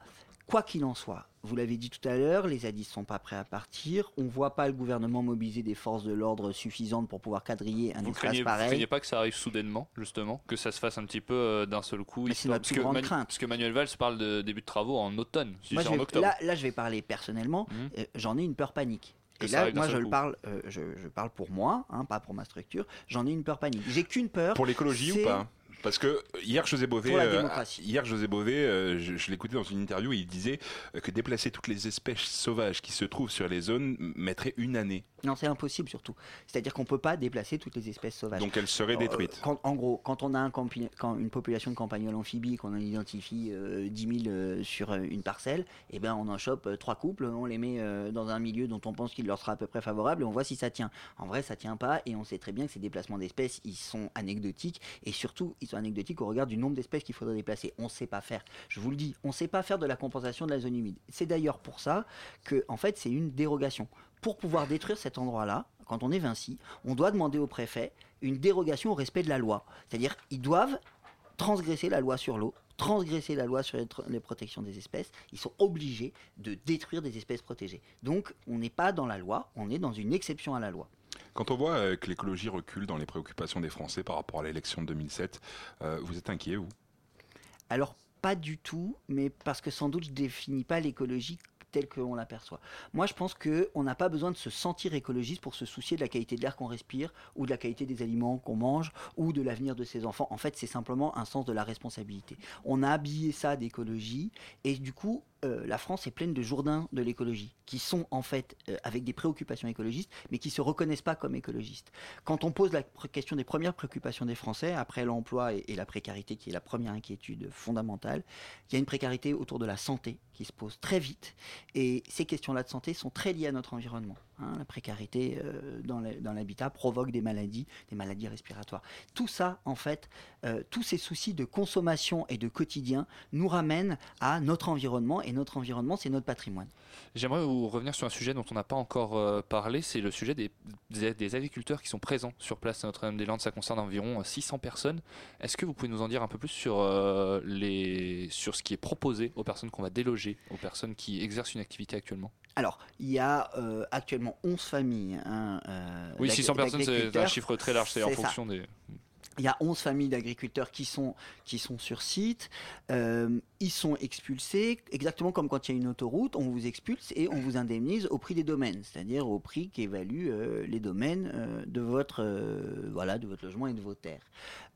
Quoi qu'il en soit, vous l'avez dit tout à l'heure, les zadistes sont pas prêts à partir. On voit pas le gouvernement mobiliser des forces de l'ordre suffisantes pour pouvoir quadriller un Vous espace craignez, vous pareil. craignez pas que ça arrive soudainement, justement Que ça se fasse un petit peu euh, d'un seul coup Mais c'est notre parce, plus que grande Manu- crainte. parce que Manuel Valls parle de début de travaux en automne, si Moi, je en octobre. là, là, je vais parler personnellement. Mhm. Euh, J'en ai une peur panique. Que Et là, moi, je le parle, euh, je, je parle pour moi, hein, pas pour ma structure. J'en ai une peur panique. J'ai qu'une peur. Pour l'écologie ou pas? Parce que hier, José Bové, euh, démocratie. hier, José Bové, euh, je, je l'écoutais dans une interview, et il disait que déplacer toutes les espèces sauvages qui se trouvent sur les zones mettrait une année. Non, c'est impossible surtout. C'est-à-dire qu'on peut pas déplacer toutes les espèces sauvages. Donc elles seraient détruites. euh, quand- en gros, quand on a un campi- quand une population de campagnols amphibies, qu'on en identifie euh, 10 000 euh, sur une parcelle, eh ben on en chope trois couples, on les met dans un milieu dont on pense qu'il leur sera à peu près favorable et on voit si ça tient. En vrai, ça tient pas et on sait très bien que ces déplacements d'espèces, ils sont anecdotiques et surtout, ils anecdotique au regard du nombre d'espèces qu'il faudrait déplacer. On ne sait pas faire. Je vous le dis, on ne sait pas faire de la compensation de la zone humide. C'est d'ailleurs pour ça que, en fait, c'est une dérogation. Pour pouvoir détruire cet endroit-là, quand on est Vinci, on doit demander au préfet une dérogation au respect de la loi. C'est-à-dire, ils doivent transgresser la loi sur l'eau, transgresser la loi sur les, protections des espèces, ils sont obligés de détruire des espèces protégées. Donc on n'est pas dans la loi, on est dans une exception à la loi. Quand on voit euh, que l'écologie recule dans les préoccupations des Français par rapport à l'élection de 2007, euh, vous êtes inquiet, vous? Alors pas du tout, mais parce que sans doute je définis pas l'écologie telle qu'on l'aperçoit. Moi, je pense qu'on n'a pas besoin de se sentir écologiste pour se soucier de la qualité de l'air qu'on respire, ou de la qualité des aliments qu'on mange, ou de l'avenir de ses enfants. En fait, c'est simplement un sens de la responsabilité. On a habillé ça d'écologie, et du coup, euh, la France est pleine de jourdains de l'écologie, qui sont en fait euh, avec des préoccupations écologistes, mais qui se reconnaissent pas comme écologistes. Quand on pose la question des premières préoccupations des Français, après l'emploi et la précarité, qui est la première inquiétude fondamentale, il y a une précarité autour de la santé qui se pose très vite. Et ces questions-là de santé sont très liées à notre environnement. Hein. La précarité euh, dans l'habitat provoque des maladies, des maladies respiratoires. Tout ça, en fait, euh, tous ces soucis de consommation et de quotidien nous ramènent à notre environnement. Et notre environnement, c'est notre patrimoine. J'aimerais vous revenir sur un sujet dont on n'a pas encore euh, parlé, c'est le sujet des, agriculteurs qui sont présents sur place à Notre-Dame-des-Landes. Ça concerne environ euh, 600 personnes. Est-ce que vous pouvez nous en dire un peu plus sur ce qui est proposé aux personnes qu'on va déloger, aux personnes qui exercent une activité actuellement? Alors, il y a euh, actuellement 11 familles. hein, euh, Oui, d'ac- 600 personnes, c'est un chiffre très large, c'est en ça. fonction des... Il y a 11 familles d'agriculteurs qui sont, qui sont sur site. Euh, ils sont expulsés, exactement comme quand il y a une autoroute, on vous expulse et on vous indemnise au prix des domaines, c'est-à-dire au prix qui évalue euh, les domaines euh, de, votre, voilà, de votre logement et de vos terres.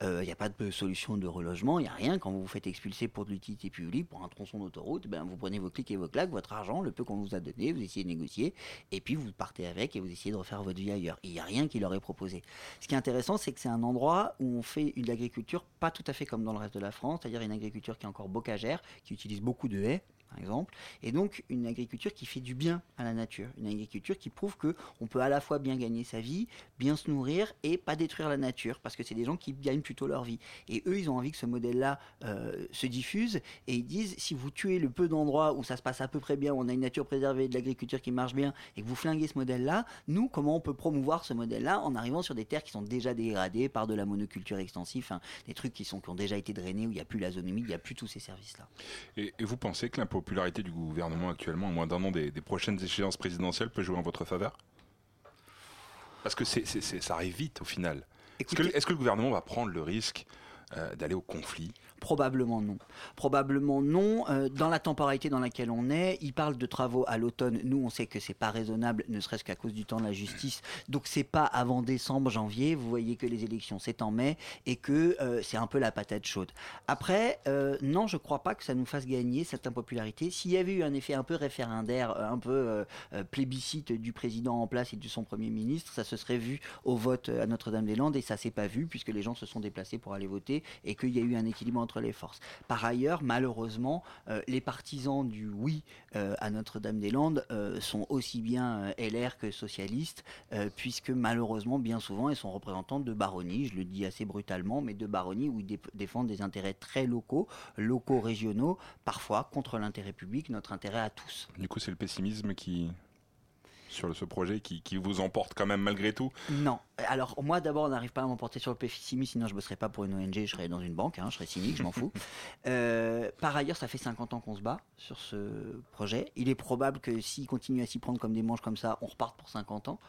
Euh, Il n'y a pas de solution de relogement, il n'y a rien. Quand vous vous faites expulser pour de l'utilité publique, pour un tronçon d'autoroute, ben, vous prenez vos clics et vos claques, votre argent, le peu qu'on vous a donné, vous essayez de négocier, et puis vous partez avec et vous essayez de refaire votre vie ailleurs. Il n'y a rien qui leur est proposé. Ce qui est intéressant, c'est que c'est un endroit où on fait une agriculture pas tout à fait comme dans le reste de la France, c'est-à-dire une agriculture qui est encore bocagère, qui utilise beaucoup de haies, par exemple, et donc une agriculture qui fait du bien à la nature, une agriculture qui prouve que on peut à la fois bien gagner sa vie, bien se nourrir et pas détruire la nature, parce que c'est des gens qui gagnent plutôt leur vie. Et eux, ils ont envie que ce modèle-là euh, se diffuse, et ils disent si vous tuez le peu d'endroits où ça se passe à peu près bien, où on a une nature préservée, de l'agriculture qui marche bien, et que vous flinguez ce modèle-là, nous, comment on peut promouvoir ce modèle-là en arrivant sur des terres qui sont déjà dégradées par de la monoculture extensive, des trucs qui, sont, qui ont déjà été drainés, où il n'y a plus la zone humide, il n'y a plus tous ces services-là. Et, vous pensez que l'impopularité du gouvernement actuellement, à moins d'un an des, des prochaines échéances présidentielles, peut jouer en votre faveur? Parce que ça arrive vite au final. Est-ce que, Écoutez- est-ce que le gouvernement va prendre le risque euh, d'aller au conflit? Probablement non. Probablement non. Euh, dans la temporalité dans laquelle on est, il parle de travaux à l'automne. Nous, on sait que c'est pas raisonnable, ne serait-ce qu'à cause du temps de la justice. Donc c'est pas avant décembre, janvier. Vous voyez que les élections c'est en mai et que euh, c'est un peu la patate chaude. Après, euh, non, je crois pas que ça nous fasse gagner cette impopularité. S'il y avait eu un effet un peu référendaire, un peu plébiscite du président en place et de son premier ministre, ça se serait vu au vote à Notre-Dame-des-Landes et ça s'est pas vu puisque les gens se sont déplacés pour aller voter et qu'il y a eu un équilibre entre les forces. Par ailleurs, malheureusement, euh, les partisans du oui euh, à Notre-Dame-des-Landes euh, sont aussi bien LR que socialistes, puisque malheureusement, bien souvent, ils sont représentants de baronnies, je le dis assez brutalement, mais de baronnies où ils dé- défendent des intérêts très locaux, locaux, régionaux, parfois contre l'intérêt public, notre intérêt à tous. Du coup, c'est le pessimisme qui sur ce projet qui, qui vous emporte quand même malgré tout? Non. Alors, moi, d'abord, on n'arrive pas à m'emporter sur le pessimisme, sinon je ne bosserais pas pour une ONG, je serais dans une banque, hein, je serais cynique, je m'en fous. Euh, par ailleurs, ça fait 50 ans qu'on se bat sur ce projet. Il est probable que s'il continue à s'y prendre comme des manches comme ça, on reparte pour 50 ans.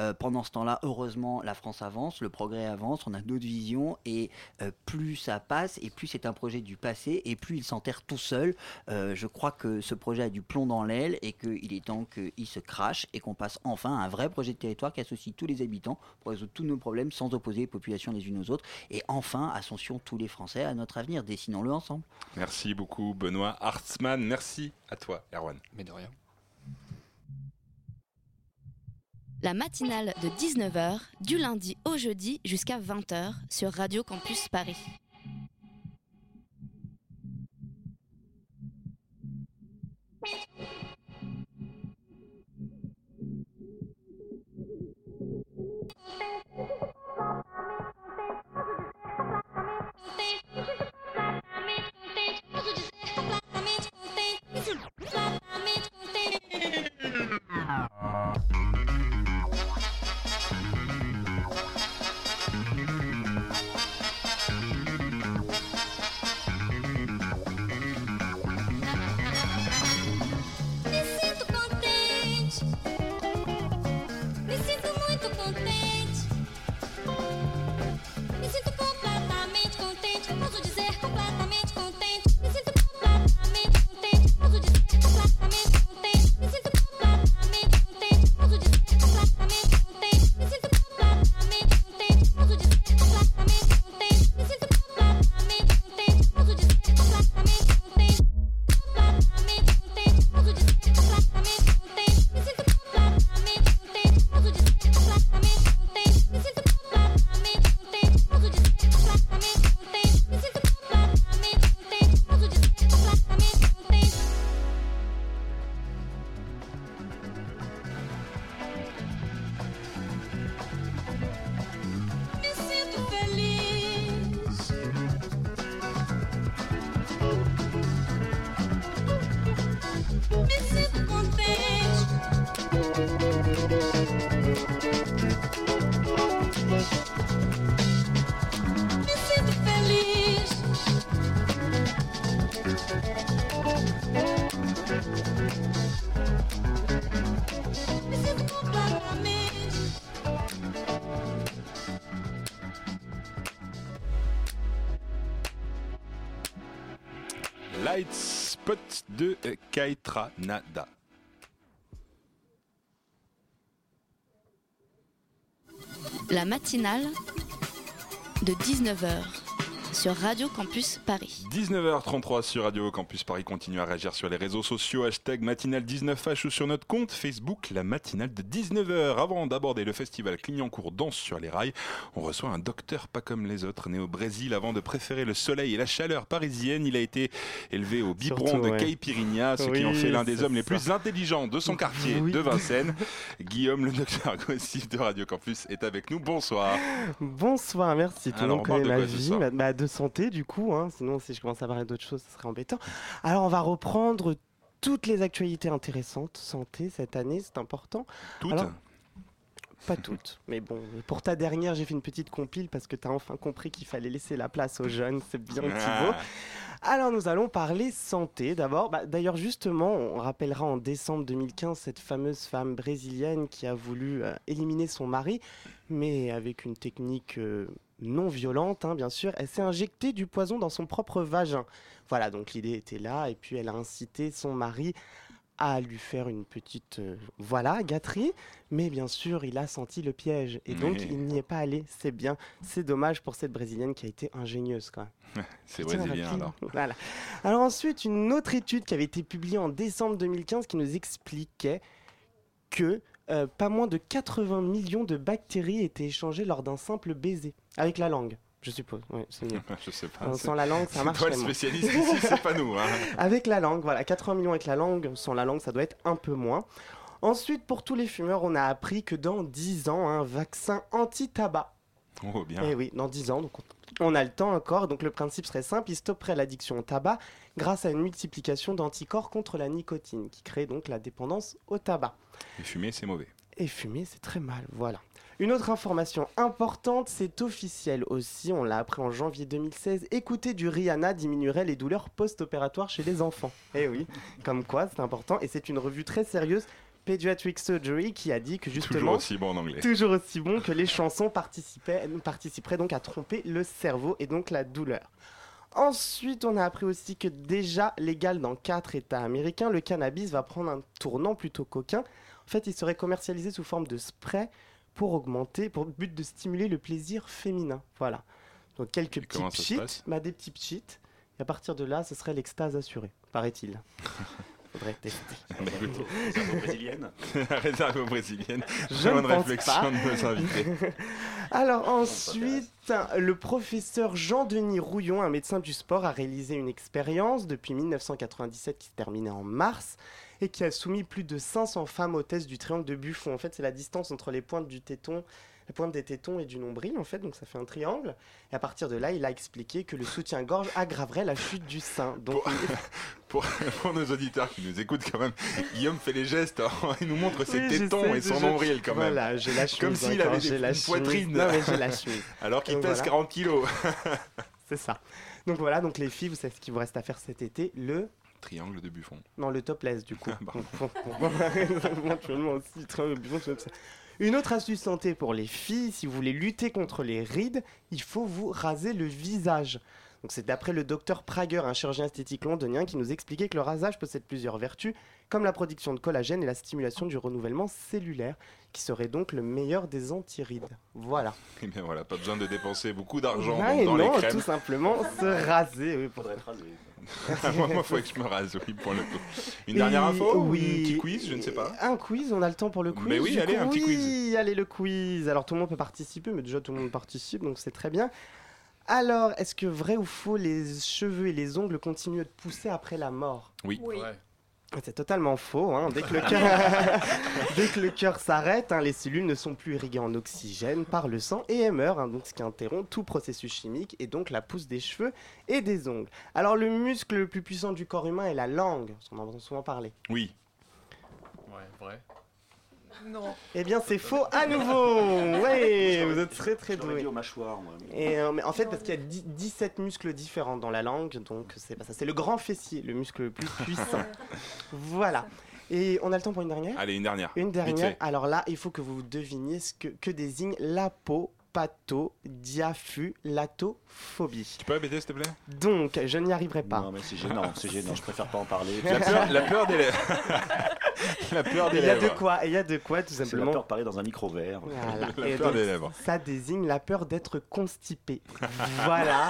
Euh, pendant ce temps-là, heureusement, la France avance, le progrès avance, on a d'autres visions, et euh, plus ça passe, et plus c'est un projet du passé, et plus il s'enterre tout seul. Je crois que ce projet a du plomb dans l'aile, et qu'il est temps qu'il se crache, et qu'on passe enfin à un vrai projet de territoire qui associe tous les habitants pour résoudre tous nos problèmes sans opposer les populations les unes aux autres, et enfin, ascension tous les Français à notre avenir. Dessinons-le ensemble. Merci beaucoup Benoît Hartzmann. Merci à toi Erwan. Mais de rien. La matinale de 19h, du lundi au jeudi jusqu'à 20h sur Radio Campus Paris. De euh, Kaitra Nada. La matinale de 19h sur Radio Campus Paris. 19h33 sur Radio Campus Paris. Continue à réagir sur les réseaux sociaux. Hashtag matinale19h ou sur notre compte Facebook, la matinale de 19h. Avant d'aborder le festival Clignancourt Danse sur les rails, on reçoit un docteur pas comme les autres, né au Brésil avant de préférer le soleil et la chaleur parisienne. Il a été élevé au biberon Surtout, de ouais. Caipirinha, ce qui en fait l'un des hommes les plus intelligents de son quartier Oui. de Vincennes. Guillaume, le docteur gossip de Radio Campus, est avec nous. Bonsoir. Bonsoir, merci. Tout le Alors, monde connaît de ma vie, soir? bah, de santé du coup. hein. Sinon, si je commence à parler d'autres choses, ce serait embêtant. Alors, on va reprendre toutes les actualités intéressantes santé cette année, c'est important. Toutes Alors, Pas toutes, mais bon, pour ta dernière, j'ai fait une petite compile parce que tu as enfin compris qu'il fallait laisser la place aux jeunes, c'est bien Thibaut. Ah. Alors nous allons parler santé d'abord. Bah, D'ailleurs justement, on rappellera en décembre 2015 cette fameuse femme brésilienne qui a voulu euh, éliminer son mari, mais avec une technique euh, non violente, hein, bien sûr. Elle s'est injectée du poison dans son propre vagin. Voilà, donc l'idée était là, et puis elle a incité son mari à lui faire une petite euh, voilà gâterie, mais bien sûr il a senti le piège et donc Mais- il n'y est pas allé. C'est bien, c'est dommage pour cette brésilienne qui a été ingénieuse même. C'est brésilien alors. Voilà. Alors ensuite, une autre étude qui avait été publiée en décembre 2015 qui nous expliquait que euh, pas moins de 80 millions de bactéries étaient échangées lors d'un simple baiser, avec la langue, je suppose. C'est mieux. Je sais pas. Euh, c'est- Sans la langue, c'est ça marche toi le spécialiste ici, c'est pas nous. hein. Avec la langue, voilà, 80 millions avec la langue, sans la langue, ça doit être un peu moins. Ensuite, pour tous les fumeurs, on a appris que dans 10 ans, un vaccin anti-tabac Oh bien. Eh oui, dans 10 ans, donc on- a le temps encore. Donc le principe serait simple, il stopperait l'addiction au tabac grâce à une multiplication d'anticorps contre la nicotine, qui crée donc la dépendance au tabac. Et fumer, c'est mauvais. Et fumer, c'est très mal, voilà. Une autre information importante, c'est officiel aussi, on l'a appris en janvier 2016, écouter du Rihanna diminuerait les douleurs post-opératoires chez les enfants. Eh oui, comme quoi, c'est important, et c'est une revue très sérieuse, Pediatric Surgery, qui a dit que justement... Toujours aussi bon en anglais. Toujours aussi bon que les chansons participaient, participeraient donc à tromper le cerveau et donc la douleur. Ensuite, on a appris aussi que déjà légal dans quatre États américains, le cannabis va prendre un tournant plutôt coquin. En fait, il serait commercialisé sous forme de spray pour augmenter, pour but de stimuler le plaisir féminin. Voilà. Donc quelques petits passe? bah, des petits pchits. Et à partir de là, ce serait l'extase assurée, paraît-il. Faudrait tester. Bah, écoute, Réserve aux brésiliennes. Réserve aux brésiliennes. Je ne Bonne pense réflexion pas. de nos invités. Alors ensuite, le professeur Jean-Denis Rouillon, un médecin du sport, a réalisé une expérience depuis 1997 qui se terminait en mars et qui a soumis plus de 500 femmes au test du triangle de Buffon. En fait, c'est la distance entre les pointes du téton, les pointes des tétons et du nombril, en fait, donc ça fait un triangle. Et à partir de là, il a expliqué que le soutien-gorge aggraverait la chute du sein. Donc, Pour, pour nos auditeurs qui nous écoutent quand même, Guillaume fait les gestes, hein, il nous montre ses Oui, tétons et son de- nombril quand même. Voilà, j'ai la chemise Comme s'il avait des, la poitrine. Non, mais j'ai la chemise. Alors qu'il pèse voilà. 40 kilos. C'est ça. Donc voilà, donc les filles, vous savez ce qu'il vous reste à faire cet été, le Triangle de Buffon. Non, le topless du coup. Pardon. Éventuellement aussi, très bien, c'est ça. Une autre astuce santé pour les filles, si vous voulez lutter contre les rides, il faut vous raser le visage. Donc c'est d'après le docteur Prager, un chirurgien esthétique londonien, qui nous expliquait que le rasage possède plusieurs vertus, comme la production de collagène et la stimulation du renouvellement cellulaire, qui serait donc le meilleur des antirides. Voilà. Et bien voilà, pas besoin de dépenser beaucoup d'argent Ah, dans, non, les crèmes. tout simplement se raser. Oui, pour... Faudrait être rasé. moi, il faut que je me rase, oui, pour le coup. Une Et- dernière info ou oui. Un petit quiz, je ne sais pas. Un quiz, on a le temps pour le quiz. Mais oui, du allez, coup, un petit quiz. Oui, allez, le quiz. Alors tout le monde peut participer, mais déjà tout le monde participe, donc c'est très bien. Alors, est-ce que vrai ou faux, les cheveux et les ongles continuent de pousser après la mort? Oui. C'est totalement faux. hein. Dès que le cœur, dès que le cœur s'arrête, hein, les cellules ne sont plus irriguées en oxygène par le sang et elles meurent. hein, donc ce qui interrompt tout processus chimique et donc la pousse des cheveux et des ongles. Alors le muscle le plus puissant du corps humain est la langue. qu'on en entend souvent parler. Oui. Ouais, vrai. Non. Eh bien, c'est faux à nouveau. Ouais, vous êtes très très doué. dit aux mâchoires, moi. Et euh, mais en fait, parce qu'il y a dix- 17 muscles différents dans la langue, donc c'est pas ça. C'est le grand fessier, le muscle le plus puissant. voilà. Et on a le temps pour une dernière? Allez, une dernière. Une Vite dernière. fait. Alors là, il faut que vous deviniez ce que, que désigne l'apo patodiapulatophobie. Tu peux répéter s'il te plaît? Donc, je n'y arriverai pas. Non, mais c'est gênant, c'est gênant, je préfère pas en parler. La peur, la peur des lèvres. la peur des Il y a de lèvres. quoi, il y a de quoi, tout C'est la simplement. peur de parler dans un micro vert. Voilà. La Et peur donc, des lèvres. Ça désigne la peur d'être constipé. voilà,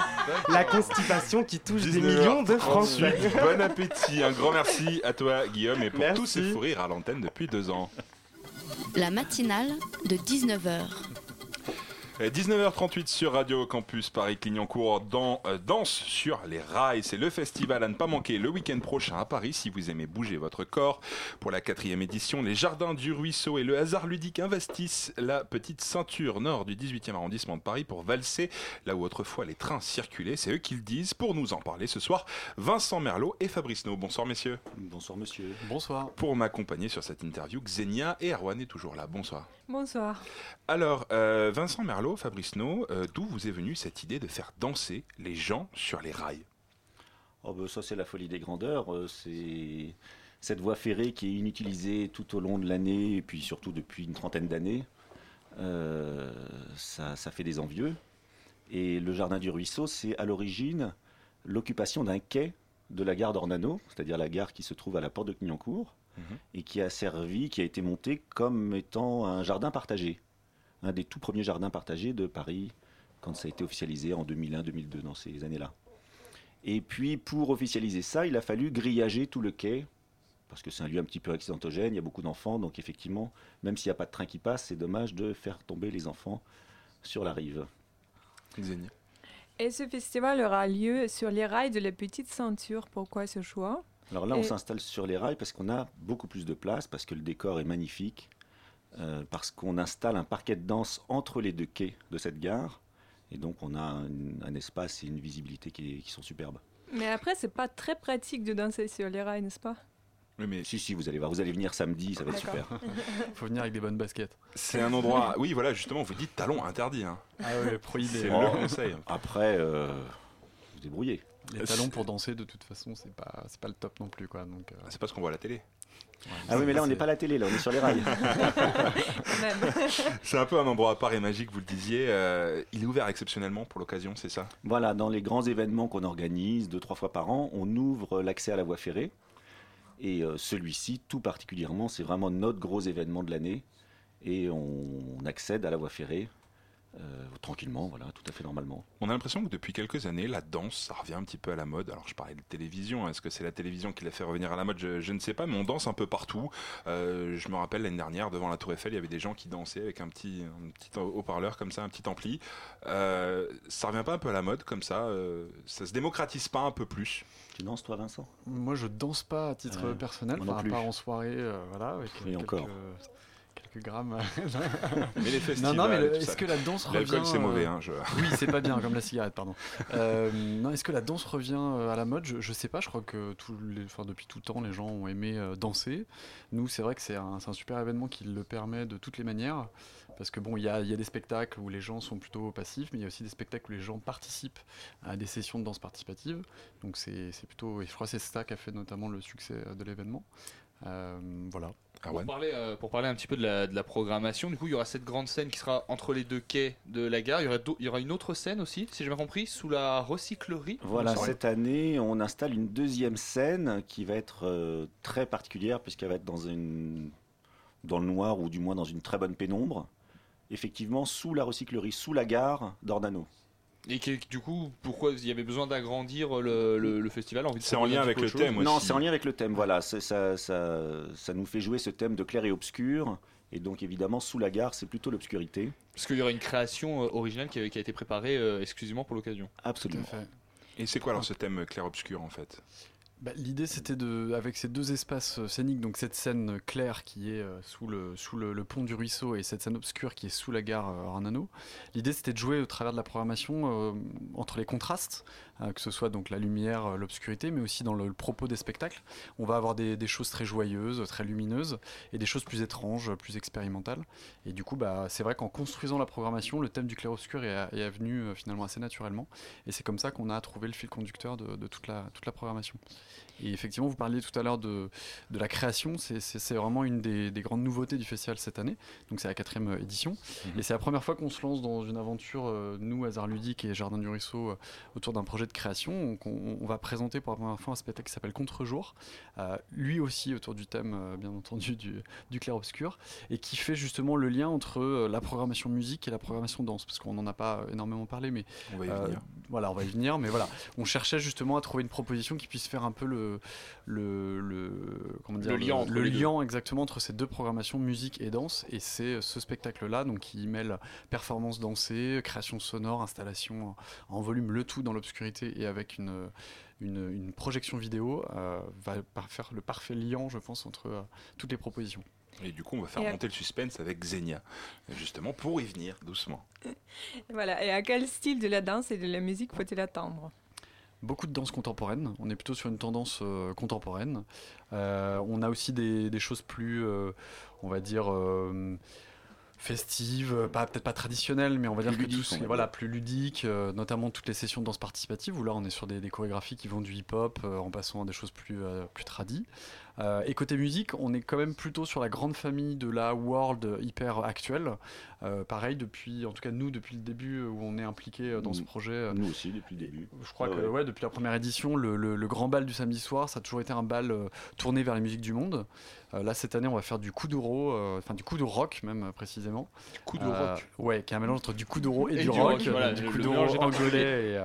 la constipation qui touche des 19h38. millions de Français. Bon appétit, un grand merci à toi Guillaume et pour Merci. tous ces fous rires à l'antenne depuis deux ans. La matinale de 19h. Euh, 19h38 sur Radio Campus Paris-Clignancourt dans euh, Danse sur les rails. C'est le festival à ne pas manquer le week-end prochain à Paris si vous aimez bouger votre corps. Pour la quatrième édition, les Jardins du Ruisseau et le hasard ludique investissent la petite ceinture nord du 18e arrondissement de Paris pour valser là où autrefois les trains circulaient. C'est eux qui le disent. Pour nous en parler ce soir, Vincent Merlot et Fabrice No. Bonsoir messieurs. Bonsoir monsieur. Bonsoir. Pour m'accompagner sur cette interview, Xenia et Erwan est toujours là. Bonsoir. Bonsoir. Alors, euh, Vincent Merlot, Fabrice No, euh, d'où vous est venue cette idée de faire danser les gens sur les rails? Oh ben, ça c'est la folie des grandeurs, euh, c'est cette voie ferrée qui est inutilisée tout au long de l'année et puis surtout depuis une trentaine d'années. Euh, ça, ça fait des envieux. Et le jardin du ruisseau, c'est à l'origine l'occupation d'un quai de la gare d'Ornano, c'est-à-dire la gare qui se trouve à la porte de Clignancourt, Et qui a servi, qui a été monté comme étant un jardin partagé, un des tout premiers jardins partagés de Paris, quand ça a été officialisé en 2001-2002, dans ces années-là. Et puis, pour officialiser ça, il a fallu grillager tout le quai, parce que c'est un lieu un petit peu accidentogène, il y a beaucoup d'enfants, donc effectivement, même s'il n'y a pas de train qui passe, c'est dommage de faire tomber les enfants sur la rive. Xenia. Et ce festival aura lieu sur les rails de la petite ceinture. Pourquoi ce choix? Alors là, on Et- s'installe sur les rails parce qu'on a beaucoup plus de place, parce que le décor est magnifique, euh, parce qu'on installe un parquet de danse entre les deux quais de cette gare, et donc on a un, un espace et une visibilité qui, sont superbes. Mais après, c'est pas très pratique de danser sur les rails, n'est-ce pas? Oui, mais Si, si, vous allez voir, vous allez venir samedi, ça va être super. D'accord. Faut venir avec des bonnes baskets. c'est un endroit. Oui, voilà, justement, vous dites talons interdits. Hein. Ah ouais, prohibé. C'est Oh. le conseil. Après, euh, vous débrouillez. Les talons pour danser, de toute façon, c'est pas, c'est pas le top non plus, quoi. Donc, euh, C'est pas ce qu'on voit à la télé. ouais, Ah oui, mais là, on n'est pas à la télé, là, on est sur les rails. C'est un peu un endroit à part et magique, vous le disiez. euh, il est ouvert exceptionnellement pour l'occasion, c'est ça? Voilà, dans les grands événements qu'on organise deux, trois fois par an, on ouvre l'accès à la voie ferrée. Et euh, celui-ci, tout particulièrement, c'est vraiment notre gros événement de l'année. Et on, accède à la voie ferrée euh, tranquillement, voilà, tout à fait normalement. On a l'impression que depuis quelques années, la danse, ça revient un petit peu à la mode. Alors je parlais de télévision, est-ce que c'est la télévision qui l'a fait revenir à la mode? Je, je ne sais pas, mais on danse un peu partout. Euh, je me rappelle l'année dernière, devant la Tour Eiffel, il y avait des gens qui dansaient avec un petit, un petit haut-parleur comme ça, un petit ampli. Euh, ça revient pas un peu à la mode comme ça euh, Ça se démocratise pas un peu plus Tu danses, toi, Vincent? Moi, je danse pas à titre personnel, enfin, à part en soirée, euh, voilà, avec Et quelques, encore. Quelques grammes. Mais les non, festivals, non, mais le- tout est-ce que la danse revient L'alcool, c'est euh, mauvais. Hein, je... Oui, c'est pas bien, comme la cigarette, pardon. Euh, non, est-ce que la danse revient euh, à la mode? Je, je sais pas, je crois que tous les, enfin, depuis tout temps, les gens ont aimé euh, danser. Nous, c'est vrai que c'est un, c'est un super événement qui le permet de toutes les manières. Parce que bon, il y a, il y a des spectacles où les gens sont plutôt passifs, mais il y a aussi des spectacles où les gens participent à des sessions de danse participative. Donc c'est c'est plutôt, et je crois que c'est ça qui a fait notamment le succès euh, de l'événement. Euh, voilà. Pour parler, euh, pour parler un petit peu de la, de la programmation, du coup, il y aura cette grande scène qui sera entre les deux quais de la gare. Il y aura, d'au- il y aura une autre scène aussi, si j'ai bien compris, sous la recyclerie. Voilà, cette année, on installe une deuxième scène qui va être euh, très particulière puisqu'elle va être dans, une, dans le noir ou du moins dans une très bonne pénombre. Effectivement, sous la recyclerie, sous la gare d'Ornano. Et qui- du coup, pourquoi il y avait besoin d'agrandir le, le- le festival C'est en lien avec le chose thème Non, c'est en lien avec le thème, voilà. C'est- Ça, ça, ça nous fait jouer ce thème de clair et obscur. Et donc, évidemment, sous la gare, c'est plutôt l'obscurité. Parce qu'il y aura une création euh, originale qui a, qui a été préparée euh, exclusivement pour l'occasion. Absolument. Et c'est quoi alors ce thème clair-obscur en fait? Bah, L'idée c'était de, avec ces deux espaces euh, scéniques, donc cette scène claire qui est euh, sous, le, sous le, pont du ruisseau et cette scène obscure qui est sous la gare euh, Ornano, l'idée c'était de jouer au travers de la programmation euh, entre les contrastes, euh, que ce soit donc la lumière, euh, l'obscurité, mais aussi dans le, propos des spectacles. On va avoir des, choses très joyeuses, très lumineuses, et des choses plus étranges, plus expérimentales. Et du coup, bah, c'est vrai qu'en construisant la programmation, le thème du clair-obscur est, venu euh, finalement assez naturellement. Et c'est comme ça qu'on a trouvé le fil conducteur de, toute la programmation. Et effectivement, vous parliez tout à l'heure de, de la création. C'est- vraiment une des, des grandes nouveautés du festival cette année. Donc c'est la quatrième euh, édition. Mhm. Et c'est la première fois qu'on se lance dans une aventure, euh, nous, Hasard Ludique et Jardin du Ruisseau, euh, autour d'un projet de création. Donc on, on va présenter pour la première fois un spectacle qui s'appelle Contre-jour. euh, lui aussi autour du thème, bien entendu, du, du clair-obscur. Et qui fait justement le lien entre la programmation musique et la programmation danse. Parce qu'on n'en a pas énormément parlé, mais On va y venir. voilà, on va y venir, mais voilà, on cherchait justement à trouver une proposition qui puisse faire un peu le le, le comment dire Le lien entre le les deux. lien exactement entre ces deux programmations musique et danse, et c'est ce spectacle-là donc qui mêle performance dansée, création sonore, installation en, volume, le tout dans l'obscurité et avec une une, une projection vidéo euh, va faire le parfait lien, je pense, entre euh, toutes les propositions. Et du coup, on va faire Et à- monter le suspense avec Xenia, justement pour y venir doucement. Voilà. Et à quel style de la danse et de la musique faut-il attendre? Beaucoup de danse contemporaine. On est plutôt sur une tendance euh, contemporaine. Euh, on a aussi des, des choses plus, euh, on va dire, festives, pas peut-être pas traditionnelles, mais on va Plus dire que tout ce- voilà, plus ludiques, euh, notamment toutes les sessions de danse participative où là on est sur des, des chorégraphies qui vont du hip-hop en passant à des choses plus plus tradies. Euh, et côté musique, on est quand même plutôt sur la grande famille de la world hyper actuelle. Euh, pareil depuis, en tout cas nous depuis le début euh, où on est impliqué dans ce projet. Nous aussi, depuis le début. je crois que ouais. ouais, depuis la première édition, le, le- le grand bal du samedi soir, ça a toujours été un bal tourné vers les musiques du monde. Là, cette année, on va faire du kuduro, euh, enfin du kudo rock même précisément. Kuduro Euh, rock. Ouais, qui est un mélange entre du kuduro et, Et du, rock, rock, voilà, du mélange est anglais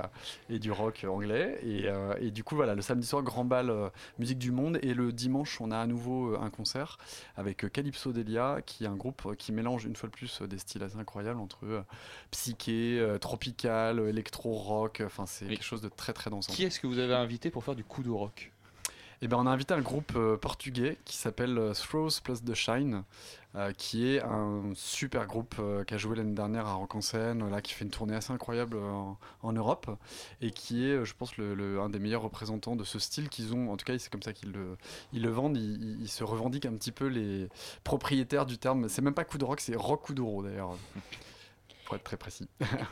et, et du rock anglais. Et, et du coup, voilà, le samedi soir, grand bal musique du monde. Et le dimanche, on a à nouveau euh, un concert avec euh, Calypso Delia, qui est un groupe euh, qui mélange une fois de plus des styles assez incroyables entre psyché, tropical, électro-rock. Enfin, c'est quelque chose de très très dansant. Qui est-ce que vous avez invité pour faire du coup de rock? Eh ben, on a invité un groupe euh, portugais qui s'appelle euh, Throws Plus The Shine, euh, qui est un super groupe qui a joué l'année dernière à Rock en scène, là, qui fait une tournée assez incroyable en, Europe, et qui est, je pense, le, un des meilleurs représentants de ce style qu'ils ont. En tout cas, c'est comme ça qu'ils le, ils le vendent. Ils, se revendiquent un petit peu les propriétaires du terme. C'est même pas coup de rock, c'est rock kuduro d'ailleurs. Pour être très précis.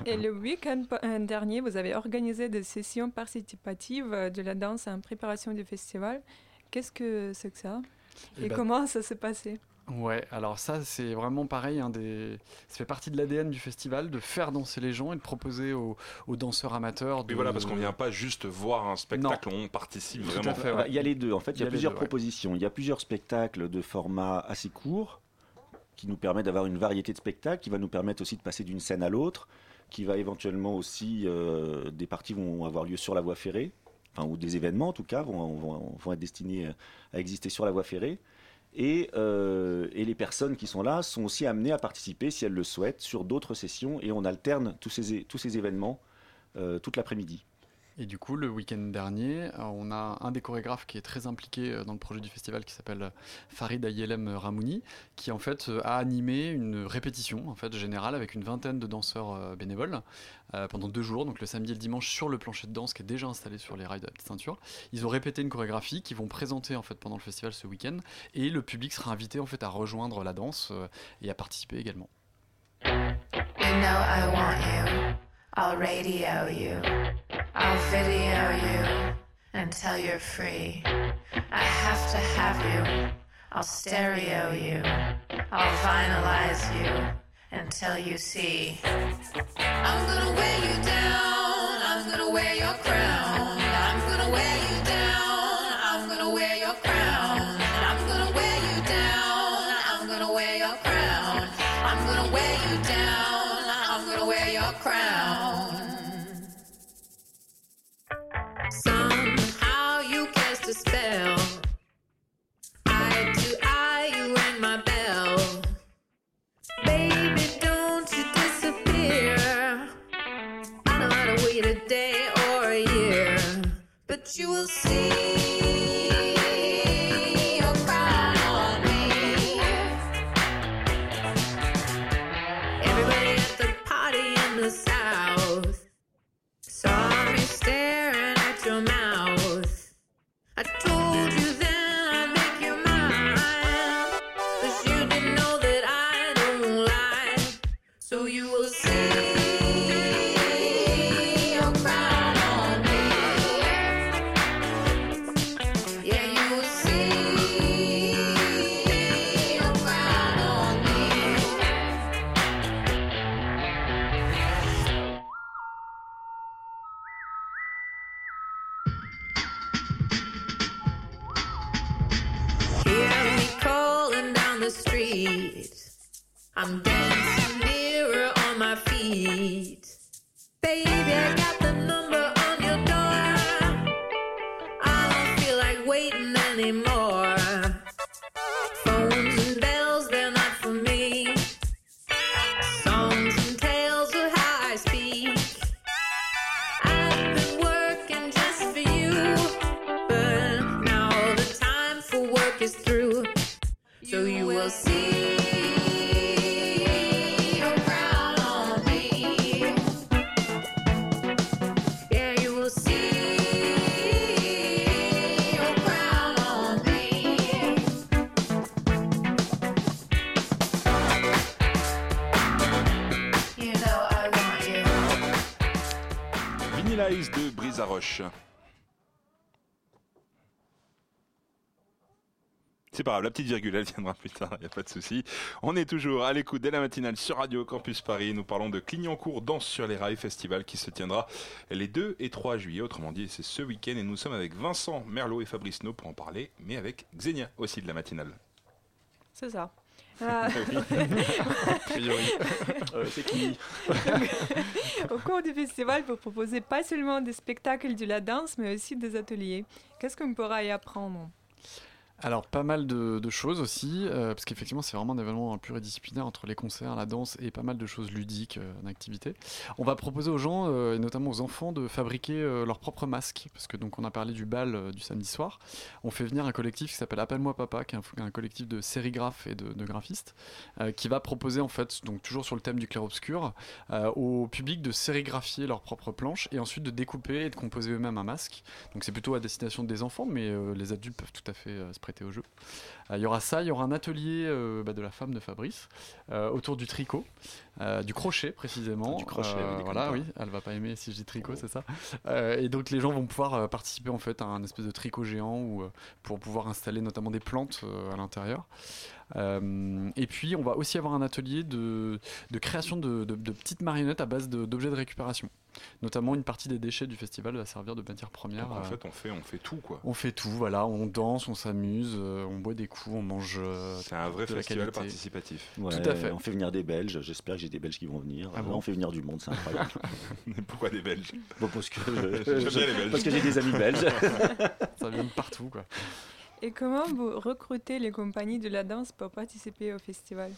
Et le week-end euh, dernier, vous avez organisé des sessions participatives euh, de la danse en préparation du festival. Qu'est-ce que c'est que ça? Eh Et ben, comment ça s'est passé? Ouais, alors ça c'est vraiment pareil, des... ça fait partie de l'ADN du festival de faire danser les gens et de proposer aux, aux danseurs amateurs. De... Et voilà, parce qu'on vient pas juste voir un spectacle, on participe Tout vraiment. à fait, ouais. Il y a les deux. En fait, il y a, plusieurs deux, ouais. propositions. Il y a plusieurs spectacles de format assez court qui nous permet d'avoir une variété de spectacles, qui va nous permettre aussi de passer d'une scène à l'autre, qui va éventuellement aussi euh, des parties vont avoir lieu sur la voie ferrée, enfin ou des événements en tout cas vont, vont, vont être destinés à exister sur la voie ferrée. Et, euh, et les personnes qui sont là sont aussi amenées à participer, si elles le souhaitent, sur d'autres sessions et on alterne tous ces, tous ces événements euh, toute l'après-midi. Et du coup, le week-end dernier, euh, on a un des chorégraphes qui est très impliqué euh, dans le projet du festival qui s'appelle euh, Farid Ayelem Ramouni, qui en fait a animé une répétition en fait générale avec une vingtaine de danseurs bénévoles pendant deux jours, donc le samedi et le dimanche sur le plancher de danse qui est déjà installé sur les rails de la petite ceinture. Ils ont répété une chorégraphie qu'ils vont présenter en fait pendant le festival ce week-end et le public sera invité en fait à rejoindre la danse et à participer également. I want you. I'll radio you. I'll video you until you're free. I have to have you. I'll stereo you. I'll vinilize you until you see. I'm gonna wear you down. I'm gonna wear your crown. A day or a year, but you will see. C'est pas grave, la petite virgule, elle viendra plus tard, il n'y a pas de souci. On est toujours à l'écoute dès la matinale sur Radio Campus Paris. Nous parlons de Clignancourt Danse sur les rails festival qui se tiendra les 2 et 3 juillet. Autrement dit, c'est ce week-end et nous sommes avec Vincent Merlot et Fabrice No pour en parler, mais avec Xenia aussi de la matinale. C'est ça. Euh, Euh, c'est qui Au cours du festival, vous proposez pas seulement des spectacles de la danse, mais aussi des ateliers. Qu'est-ce qu'on pourra y apprendre? Alors, pas mal de, choses aussi, euh, parce qu'effectivement, c'est vraiment un événement pluridisciplinaire entre les concerts, la danse et pas mal de choses ludiques, euh, d'activités. On va proposer aux gens, euh, et notamment aux enfants, de fabriquer euh, leur propre masque, parce que donc on a parlé du bal du samedi soir. On fait venir un collectif qui s'appelle Appelle-moi Papa, qui est un, collectif de sérigraphes et de, graphistes, qui va proposer en fait, donc toujours sur le thème du clair-obscur, au public de sérigraphier leur propre planche et ensuite de découper et de composer eux-mêmes un masque. Donc c'est plutôt à destination des enfants, mais les adultes peuvent tout à fait se prêter au jeu. Euh, Il y aura ça, il y aura un atelier euh, bah, de la femme de Fabrice euh, autour du tricot, du crochet précisément. Du crochet, oui, voilà, oui, elle va pas aimer si je dis tricot, c'est ça. Et donc les gens vont pouvoir participer en fait à un espèce de tricot géant euh, pour pouvoir installer notamment des plantes à l'intérieur. Euh, et puis on va aussi avoir un atelier de, de création de, de- de petites marionnettes à base d'objets de, récupération. Notamment une partie des déchets du festival va servir de matière première. en fait, on fait, on fait tout quoi. on fait tout, voilà, on danse, on s'amuse, euh, on boit des coups, on mange. euh, C'est un vrai festival qualité. participatif. Ouais, Tout à fait. On fait venir des Belges, j'espère que j'ai des Belges qui vont venir. Ah bon on fait venir du monde, c'est incroyable. Pourquoi des Bon, parce que Belges. parce que j'ai des amis belges. Ça vient de partout, quoi. Et comment vous recrutez les compagnies de la danse pour participer au festival?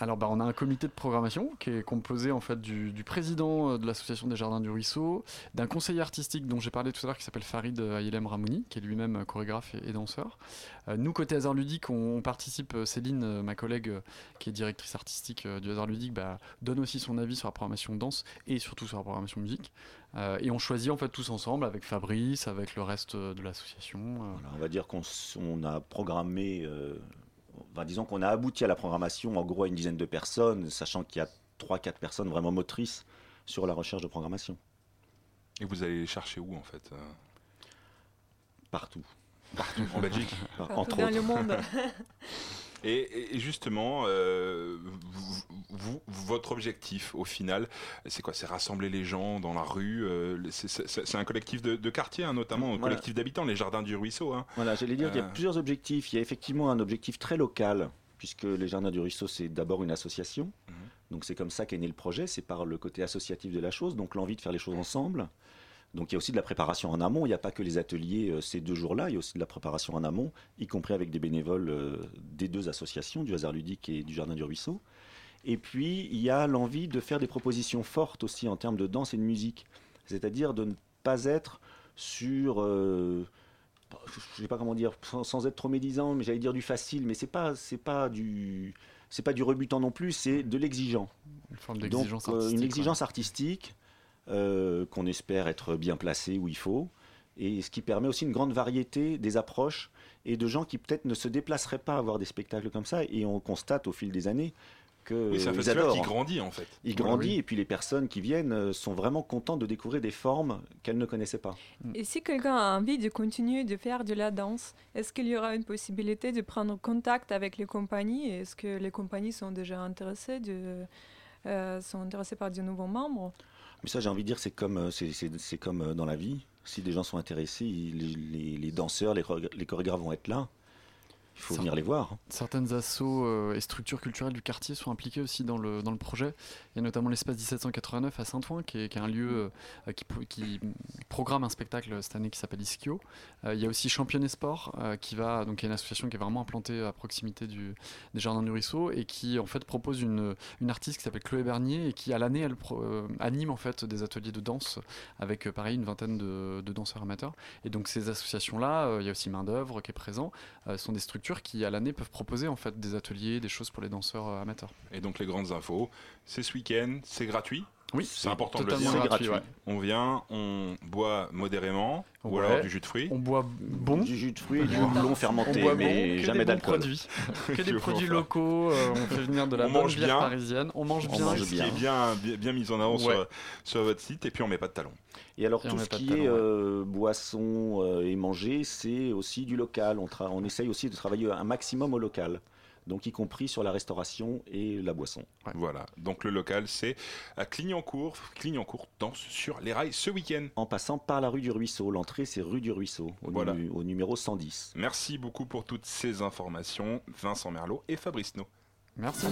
Alors, bah, on a un comité de programmation qui est composé en fait du, président euh, de l'association des Jardins du Ruisseau, d'un conseiller artistique dont j'ai parlé tout à l'heure qui s'appelle Farid Ayelem Ramouni, qui est lui-même euh, chorégraphe et, danseur. Euh, nous, côté hasard ludique, on, participe. euh, Céline, euh, ma collègue, euh, qui est directrice artistique euh, du hasard ludique, bah, donne aussi son avis sur la programmation danse et surtout sur la programmation musique. Euh, et on choisit en fait tous ensemble avec Fabrice, avec le reste euh, de l'association. euh, on va dire qu'on a programmé, euh, enfin, disons qu'on a abouti à la programmation en gros à une dizaine de personnes, sachant qu'il y a 3-4 personnes vraiment motrices sur la recherche de programmation. Et vous allez les chercher où en fait euh? Partout. Partout, en Belgique? Partout Entre dans autres. le monde. Et, justement, euh, vous- vous- votre objectif au final, c'est quoi? C'est rassembler les gens dans la rue euh, C'est un collectif de, de quartier, hein, notamment un Voilà. collectif d'habitants, les jardins du ruisseau. hein. Voilà, j'allais dire qu'il y a Euh. plusieurs objectifs. Il y a effectivement un objectif très local, puisque les Jardins du Ruisseau, c'est d'abord une association. Mhm. Donc c'est comme ça qu'est né le projet, c'est par le côté associatif de la chose, donc l'envie de faire les choses ensemble. Donc il y a aussi de la préparation en amont, il n'y a pas que les ateliers euh, ces deux jours-là, il y a aussi de la préparation en amont, y compris avec des bénévoles euh, des deux associations, du hasard ludique et du Jardin du Ruisseau. Et puis il y a l'envie de faire des propositions fortes aussi en termes de danse et de musique, c'est-à-dire de ne pas être sur... euh, je sais pas comment dire, sans, sans être trop médisant, mais j'allais dire du facile, mais c'est pas, c'est pas du, c'est pas du rebutant non plus, c'est de l'exigeant. Une forme Donc, d'exigence euh, artistique. une ouais. exigence artistique euh, qu'on espère être bien placée où il faut, et ce qui permet aussi une grande variété des approches et de gens qui peut-être ne se déplaceraient pas à voir des spectacles comme ça, et on constate au fil des années que Oui, c'est un festival qui grandit en fait. Il grandit oui. et puis les personnes qui viennent euh, sont vraiment contentes de découvrir des formes qu'elles ne connaissaient pas. Et si quelqu'un a envie de continuer de faire de la danse, est-ce qu'il y aura une possibilité de prendre contact avec les compagnies? Est-ce que les compagnies sont déjà intéressées, de, euh, sont intéressées par de nouveaux membres? Mais ça, j'ai envie de dire, c'est comme, euh, comme euh, dans la vie. Si des gens sont intéressés, les, danseurs, les chorégraphes vont être là. Il faut venir les voir. hein. Certaines assos euh, et structures culturelles du quartier sont impliquées aussi dans le, dans le projet. Il y a notamment l'espace 1789 à Saint-Ouen, qui est, qui est un lieu euh, qui, pro- qui programme un spectacle cette année qui s'appelle Ischio. Euh, il y a aussi Championnet Sport, euh, qui va, donc, qui est une association qui est vraiment implantée à proximité du, des Jardins du Ruisseau et qui en fait propose une, une artiste qui s'appelle Chloé Bernier et qui à l'année elle euh, anime en fait des ateliers de danse avec euh, pareil une vingtaine de, de danseurs amateurs. Et donc ces associations-là, euh, il y a aussi Main d'œuvre qui est présent, euh, sont des structures qui à l'année peuvent proposer en fait des ateliers, des choses pour les danseurs euh, amateurs. Et donc les grandes infos, c'est ce week-end, c'est gratuit. Oui, c'est important de le dire. gratuit, ouais. On vient, on boit modérément, ou alors du jus de fruits. On boit bon. Du jus de fruits et du houblon fermenté, On boit mais bon, que jamais d'alcool. que des produits locaux, euh, on fait venir de la on bonne mange bière bien. parisienne, on mange On bien. mange Ce qui bien. est bien, bien, mis en avant Ouais. sur, sur votre site, et puis on met pas de talons. Et alors Et tout ce qui talons, est ouais. euh, boisson euh, et manger, c'est aussi du local. On, on essaye aussi de travailler un maximum au local. Donc y compris sur la restauration et la boisson. Voilà, donc le local c'est à Clignancourt. Clignancourt danse sur les rails ce week-end. En passant par la rue du Ruisseau. L'entrée c'est rue du Ruisseau, au, Voilà. nu- au numéro 110. Merci beaucoup pour toutes ces informations, Vincent Merlot et Fabrice No. Merci.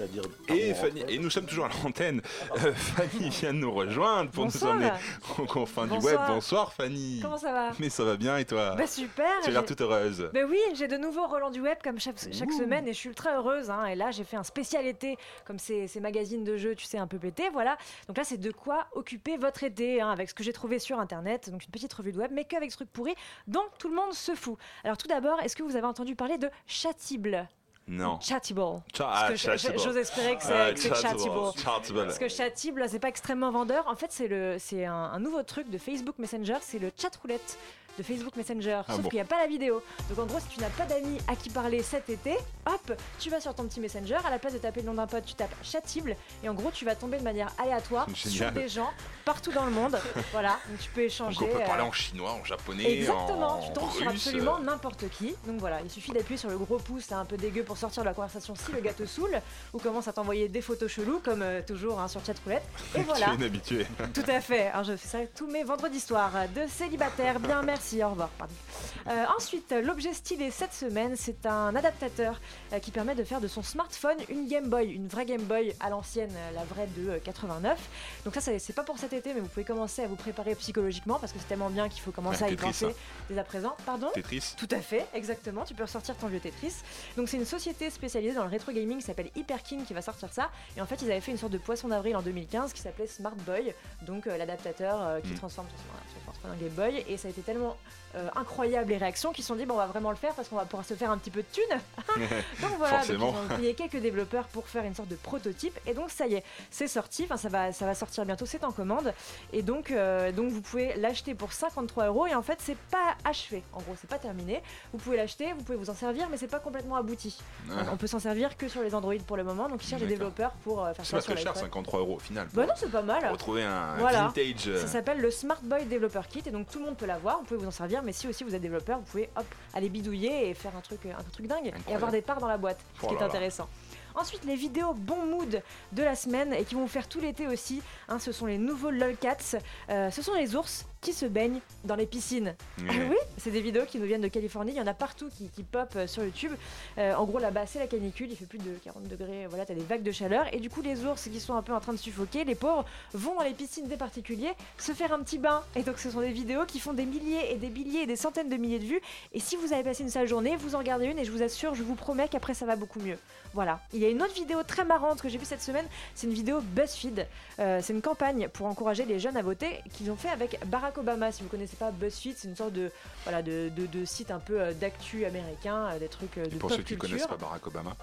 À dire Et, Fanny, et nous sommes toujours à l'antenne. Euh, Fanny vient de nous rejoindre pour Bonsoir. nous emmener aux confins du Bonsoir. web. Bonsoir Fanny. Comment ça va? Mais ça va bien et toi? Bah super Tu as l'air toute heureuse. Ben oui, j'ai de nouveau Roland du Web comme chaque, chaque semaine et je suis ultra heureuse. hein. Et là, j'ai fait un spécial été, comme ces, ces magazines de jeux, tu sais, un peu pété. Voilà. Donc là, c'est de quoi occuper votre été hein, avec ce que j'ai trouvé sur Internet. Donc une petite revue de web, mais qu'avec ce truc pourri dont tout le monde se fout. Alors tout d'abord, est-ce que vous avez entendu parler de Chatible? Non. Chatable. Cha- Parce ah, que. J'ose espérer que c'est. Chatable. Parce que Chatable, c'est pas extrêmement vendeur. En fait, c'est un, un nouveau truc de Facebook Messenger, c'est le chat roulette de Facebook Messenger. Ah Sauf bon. qu'il n'y a pas la vidéo. Donc en gros, si tu n'as pas d'amis à qui parler cet été, hop, tu vas sur ton petit Messenger. À la place de taper le nom d'un pote, tu tapes Chatible. Et en gros, tu vas tomber de manière aléatoire sur des gens partout dans le monde. voilà, donc tu peux échanger. Donc on peut parler euh, en chinois, en japonais, Exactement, en tu tombes sur absolument n'importe qui. Donc voilà, il suffit d'appuyer sur le gros pouce, c'est un peu dégueu pour sortir de la conversation si le gars te saoule ou commence à t'envoyer des photos cheloues comme euh, toujours hein, sur chatroulette. Et Tu voilà. es inhabitué. Tout à fait. Alors je fais ça tous mes vendredis soirs de célibataire. Bien, merci. Au revoir. Pardon. Euh, ensuite, l'objet stylé cette semaine, c'est un adaptateur euh, qui permet de faire de son smartphone une Game Boy, une vraie Game Boy à l'ancienne, euh, la vraie de euh, 89. Donc ça, ça, c'est pas pour cet été, mais vous pouvez commencer à vous préparer psychologiquement parce que c'est tellement bien qu'il faut commencer à y penser hein. dès à présent. Pardon? Tetris. Tout à fait, exactement. Tu peux ressortir ton vieux Tetris. Donc c'est une société spécialisée dans le rétro gaming qui s'appelle Hyperkin qui va sortir ça. Et en fait, ils avaient fait une sorte de poisson d'avril en 2015 qui s'appelait Smart Boy, donc euh, l'adaptateur qui Mm. transforme ton smartphone en Game Boy. Et ça a été tellement euh, incroyable les réactions qu'ils se sont dit bon, on va vraiment le faire parce qu'on va pouvoir se faire un petit peu de thunes. Donc voilà, donc ils ont payé quelques développeurs pour faire une sorte de prototype et donc ça y est, c'est sorti, enfin ça va, ça va sortir bientôt, c'est en commande et donc, euh, donc vous pouvez l'acheter pour 53 euros et en fait c'est pas achevé, en gros c'est pas terminé, vous pouvez l'acheter, vous pouvez vous en servir mais c'est pas complètement abouti. Ah. On peut s'en servir que sur les Android pour le moment, donc ils cherchent des développeurs pour euh, faire C'est ça pas sur très cher, l'iPhone. 53 euros au final. Bah non c'est pas mal. Pour retrouver un Voilà. vintage. euh, Ça s'appelle le Smart Boy Developer Kit et donc tout le monde peut l'avoir, vous pouvez vous en servir, mais si aussi vous êtes développeur, vous pouvez hop aller bidouiller et faire un truc, un truc dingue et avoir des parts dans la boîte, ce Oh qui est là. intéressant. Ensuite, les vidéos bon mood de la semaine et qui vont vous faire tout l'été aussi. hein, ce sont les nouveaux lolcats. Euh, ce sont les ours qui se baignent dans les piscines. Ah oui, c'est des vidéos qui nous viennent de Californie. Il y en a partout qui, qui pop euh, sur YouTube. Euh, en gros, là-bas, c'est la canicule. Il fait plus de 40 degrés. Voilà, t'as des vagues de chaleur. Et du coup, les ours qui sont un peu en train de suffoquer, les pauvres, vont dans les piscines des particuliers se faire un petit bain. Et donc, ce sont des vidéos qui font des milliers et des milliers et des centaines de milliers de vues. Et si vous avez passé une sale journée, vous en regardez une et je vous assure, je vous promets qu'après, ça va beaucoup mieux. Voilà. Il y a une autre vidéo très marrante que j'ai vue cette semaine. C'est une vidéo BuzzFeed. Euh, c'est une campagne pour encourager les jeunes à voter qu'ils ont fait avec Barack Obama. Si vous connaissez pas BuzzFeed, c'est une sorte de, voilà, de, de- de site un peu euh, d'actu américain, euh, des trucs euh, de Et pour pop ceux qui culture. connaissent pas Barack Obama.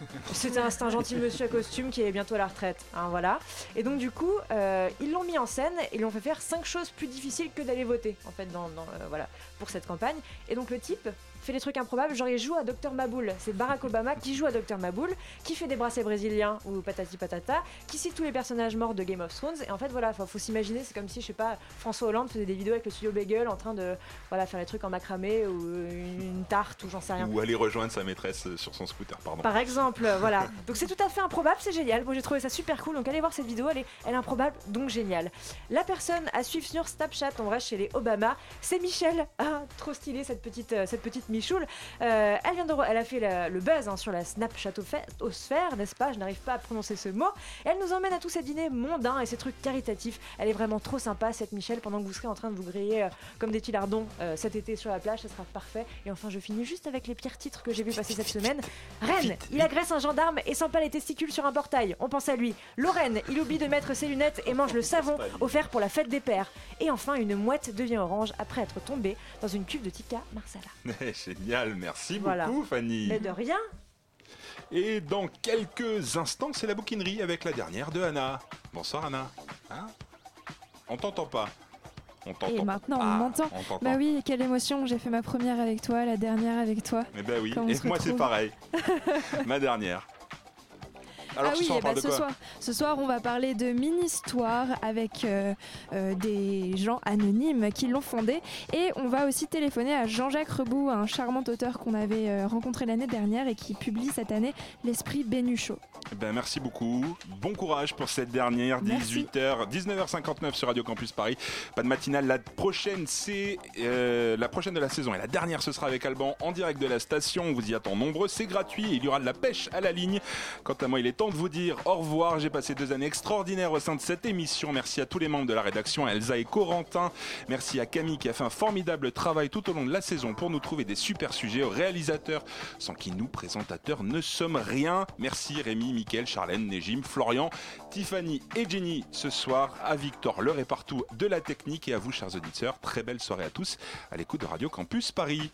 C'est un, un gentil monsieur à costume qui est bientôt à la retraite. hein, voilà. Et donc, du coup, euh, ils l'ont mis en scène et ils lui ont fait faire cinq choses plus difficiles que d'aller voter, en fait, dans, dans, euh, voilà, pour cette campagne. Et donc, le type, fait des trucs improbables. Genre, il joue à Dr Maboul. C'est Barack Obama qui joue à Dr Maboul, qui fait des bracelets brésiliens ou patati patata, qui cite tous les personnages morts de Game of Thrones. Et en fait, voilà, faut, faut s'imaginer, c'est comme si, je sais pas, François Hollande faisait des vidéos avec le studio Bagel en train de voilà, faire des trucs en macramé ou une tarte ou j'en sais rien. Ou aller rejoindre sa maîtresse euh, sur son scooter, pardon. Par exemple, voilà. Donc c'est tout à fait improbable, c'est génial. Moi j'ai trouvé ça super cool. Donc allez voir cette vidéo, elle est, elle est improbable, donc géniale. La personne à suivre sur Snapchat, on reste chez les Obama, c'est Michelle. Ah, trop stylée cette petite, euh, cette petite Michoule. Euh, elle, vient de, elle a fait la- le buzz hein, sur la Snapchat osphère, n'est-ce pas? Je n'arrive pas à prononcer ce mot. Et elle nous emmène à tous ces dîners mondains et ces trucs caritatifs. Elle est vraiment trop sympa cette Michelle. Pendant que vous serez en train de vous griller euh, comme des tilardons euh, cet été sur la plage, ça sera parfait. Et enfin, je finis juste avec les pires titres que j'ai vu passer cette semaine. Rennes, il agresse un gendarme et s'empale les testicules sur un portail. On pense à lui. Lorraine, il oublie de mettre ses lunettes et mange le savon offert pour la fête des pères. Et enfin, une mouette devient orange après être tombée dans une cuve de Tika Marsala. Génial, merci Voilà. beaucoup Fanny. Mais de rien. Et dans quelques instants, c'est la bouquinerie avec la dernière de Anna. Bonsoir Anna. Hein on t'entend pas. On t'entend. Et maintenant, Ah, on m'entend. on t'entend. Bah oui, quelle émotion. J'ai fait ma première avec toi, la dernière avec toi. Eh ben oui, et moi c'est pareil. Ma dernière. Alors ah ce oui, soir, on eh parle ben, de ce soir, ce soir, on va parler de mini-histoire avec euh, euh, des gens anonymes qui l'ont fondé. Et on va aussi téléphoner à Jean-Jacques Rebout, un charmant auteur qu'on avait euh, rencontré l'année dernière et qui publie cette année L'Esprit Bénuchot. Eh Ben, merci beaucoup. Bon courage pour cette dernière. Merci. 18h, 19h59 sur Radio Campus Paris. Pas de matinale. La prochaine, c'est la prochaine de la saison. Et la dernière, ce sera avec Alban en direct de la station. On vous y attend nombreux. C'est gratuit et il y aura de la pêche à la ligne. Quant à moi, il est de vous dire au revoir. J'ai passé deux années extraordinaires au sein de cette émission. Merci à tous les membres de la rédaction, à Elsa et Corentin. Merci à Camille qui a fait un formidable travail tout au long de la saison pour nous trouver des super sujets. Aux réalisateurs, sans qui nous, présentateurs, ne sommes rien. Merci Rémi, Mickaël, Charlène, Nejim, Florian, Tiffany et Jenny ce soir. À Victor, l'heure est partout de la technique. Et à vous, chers auditeurs, très belle soirée à tous à l'écoute de Radio Campus Paris.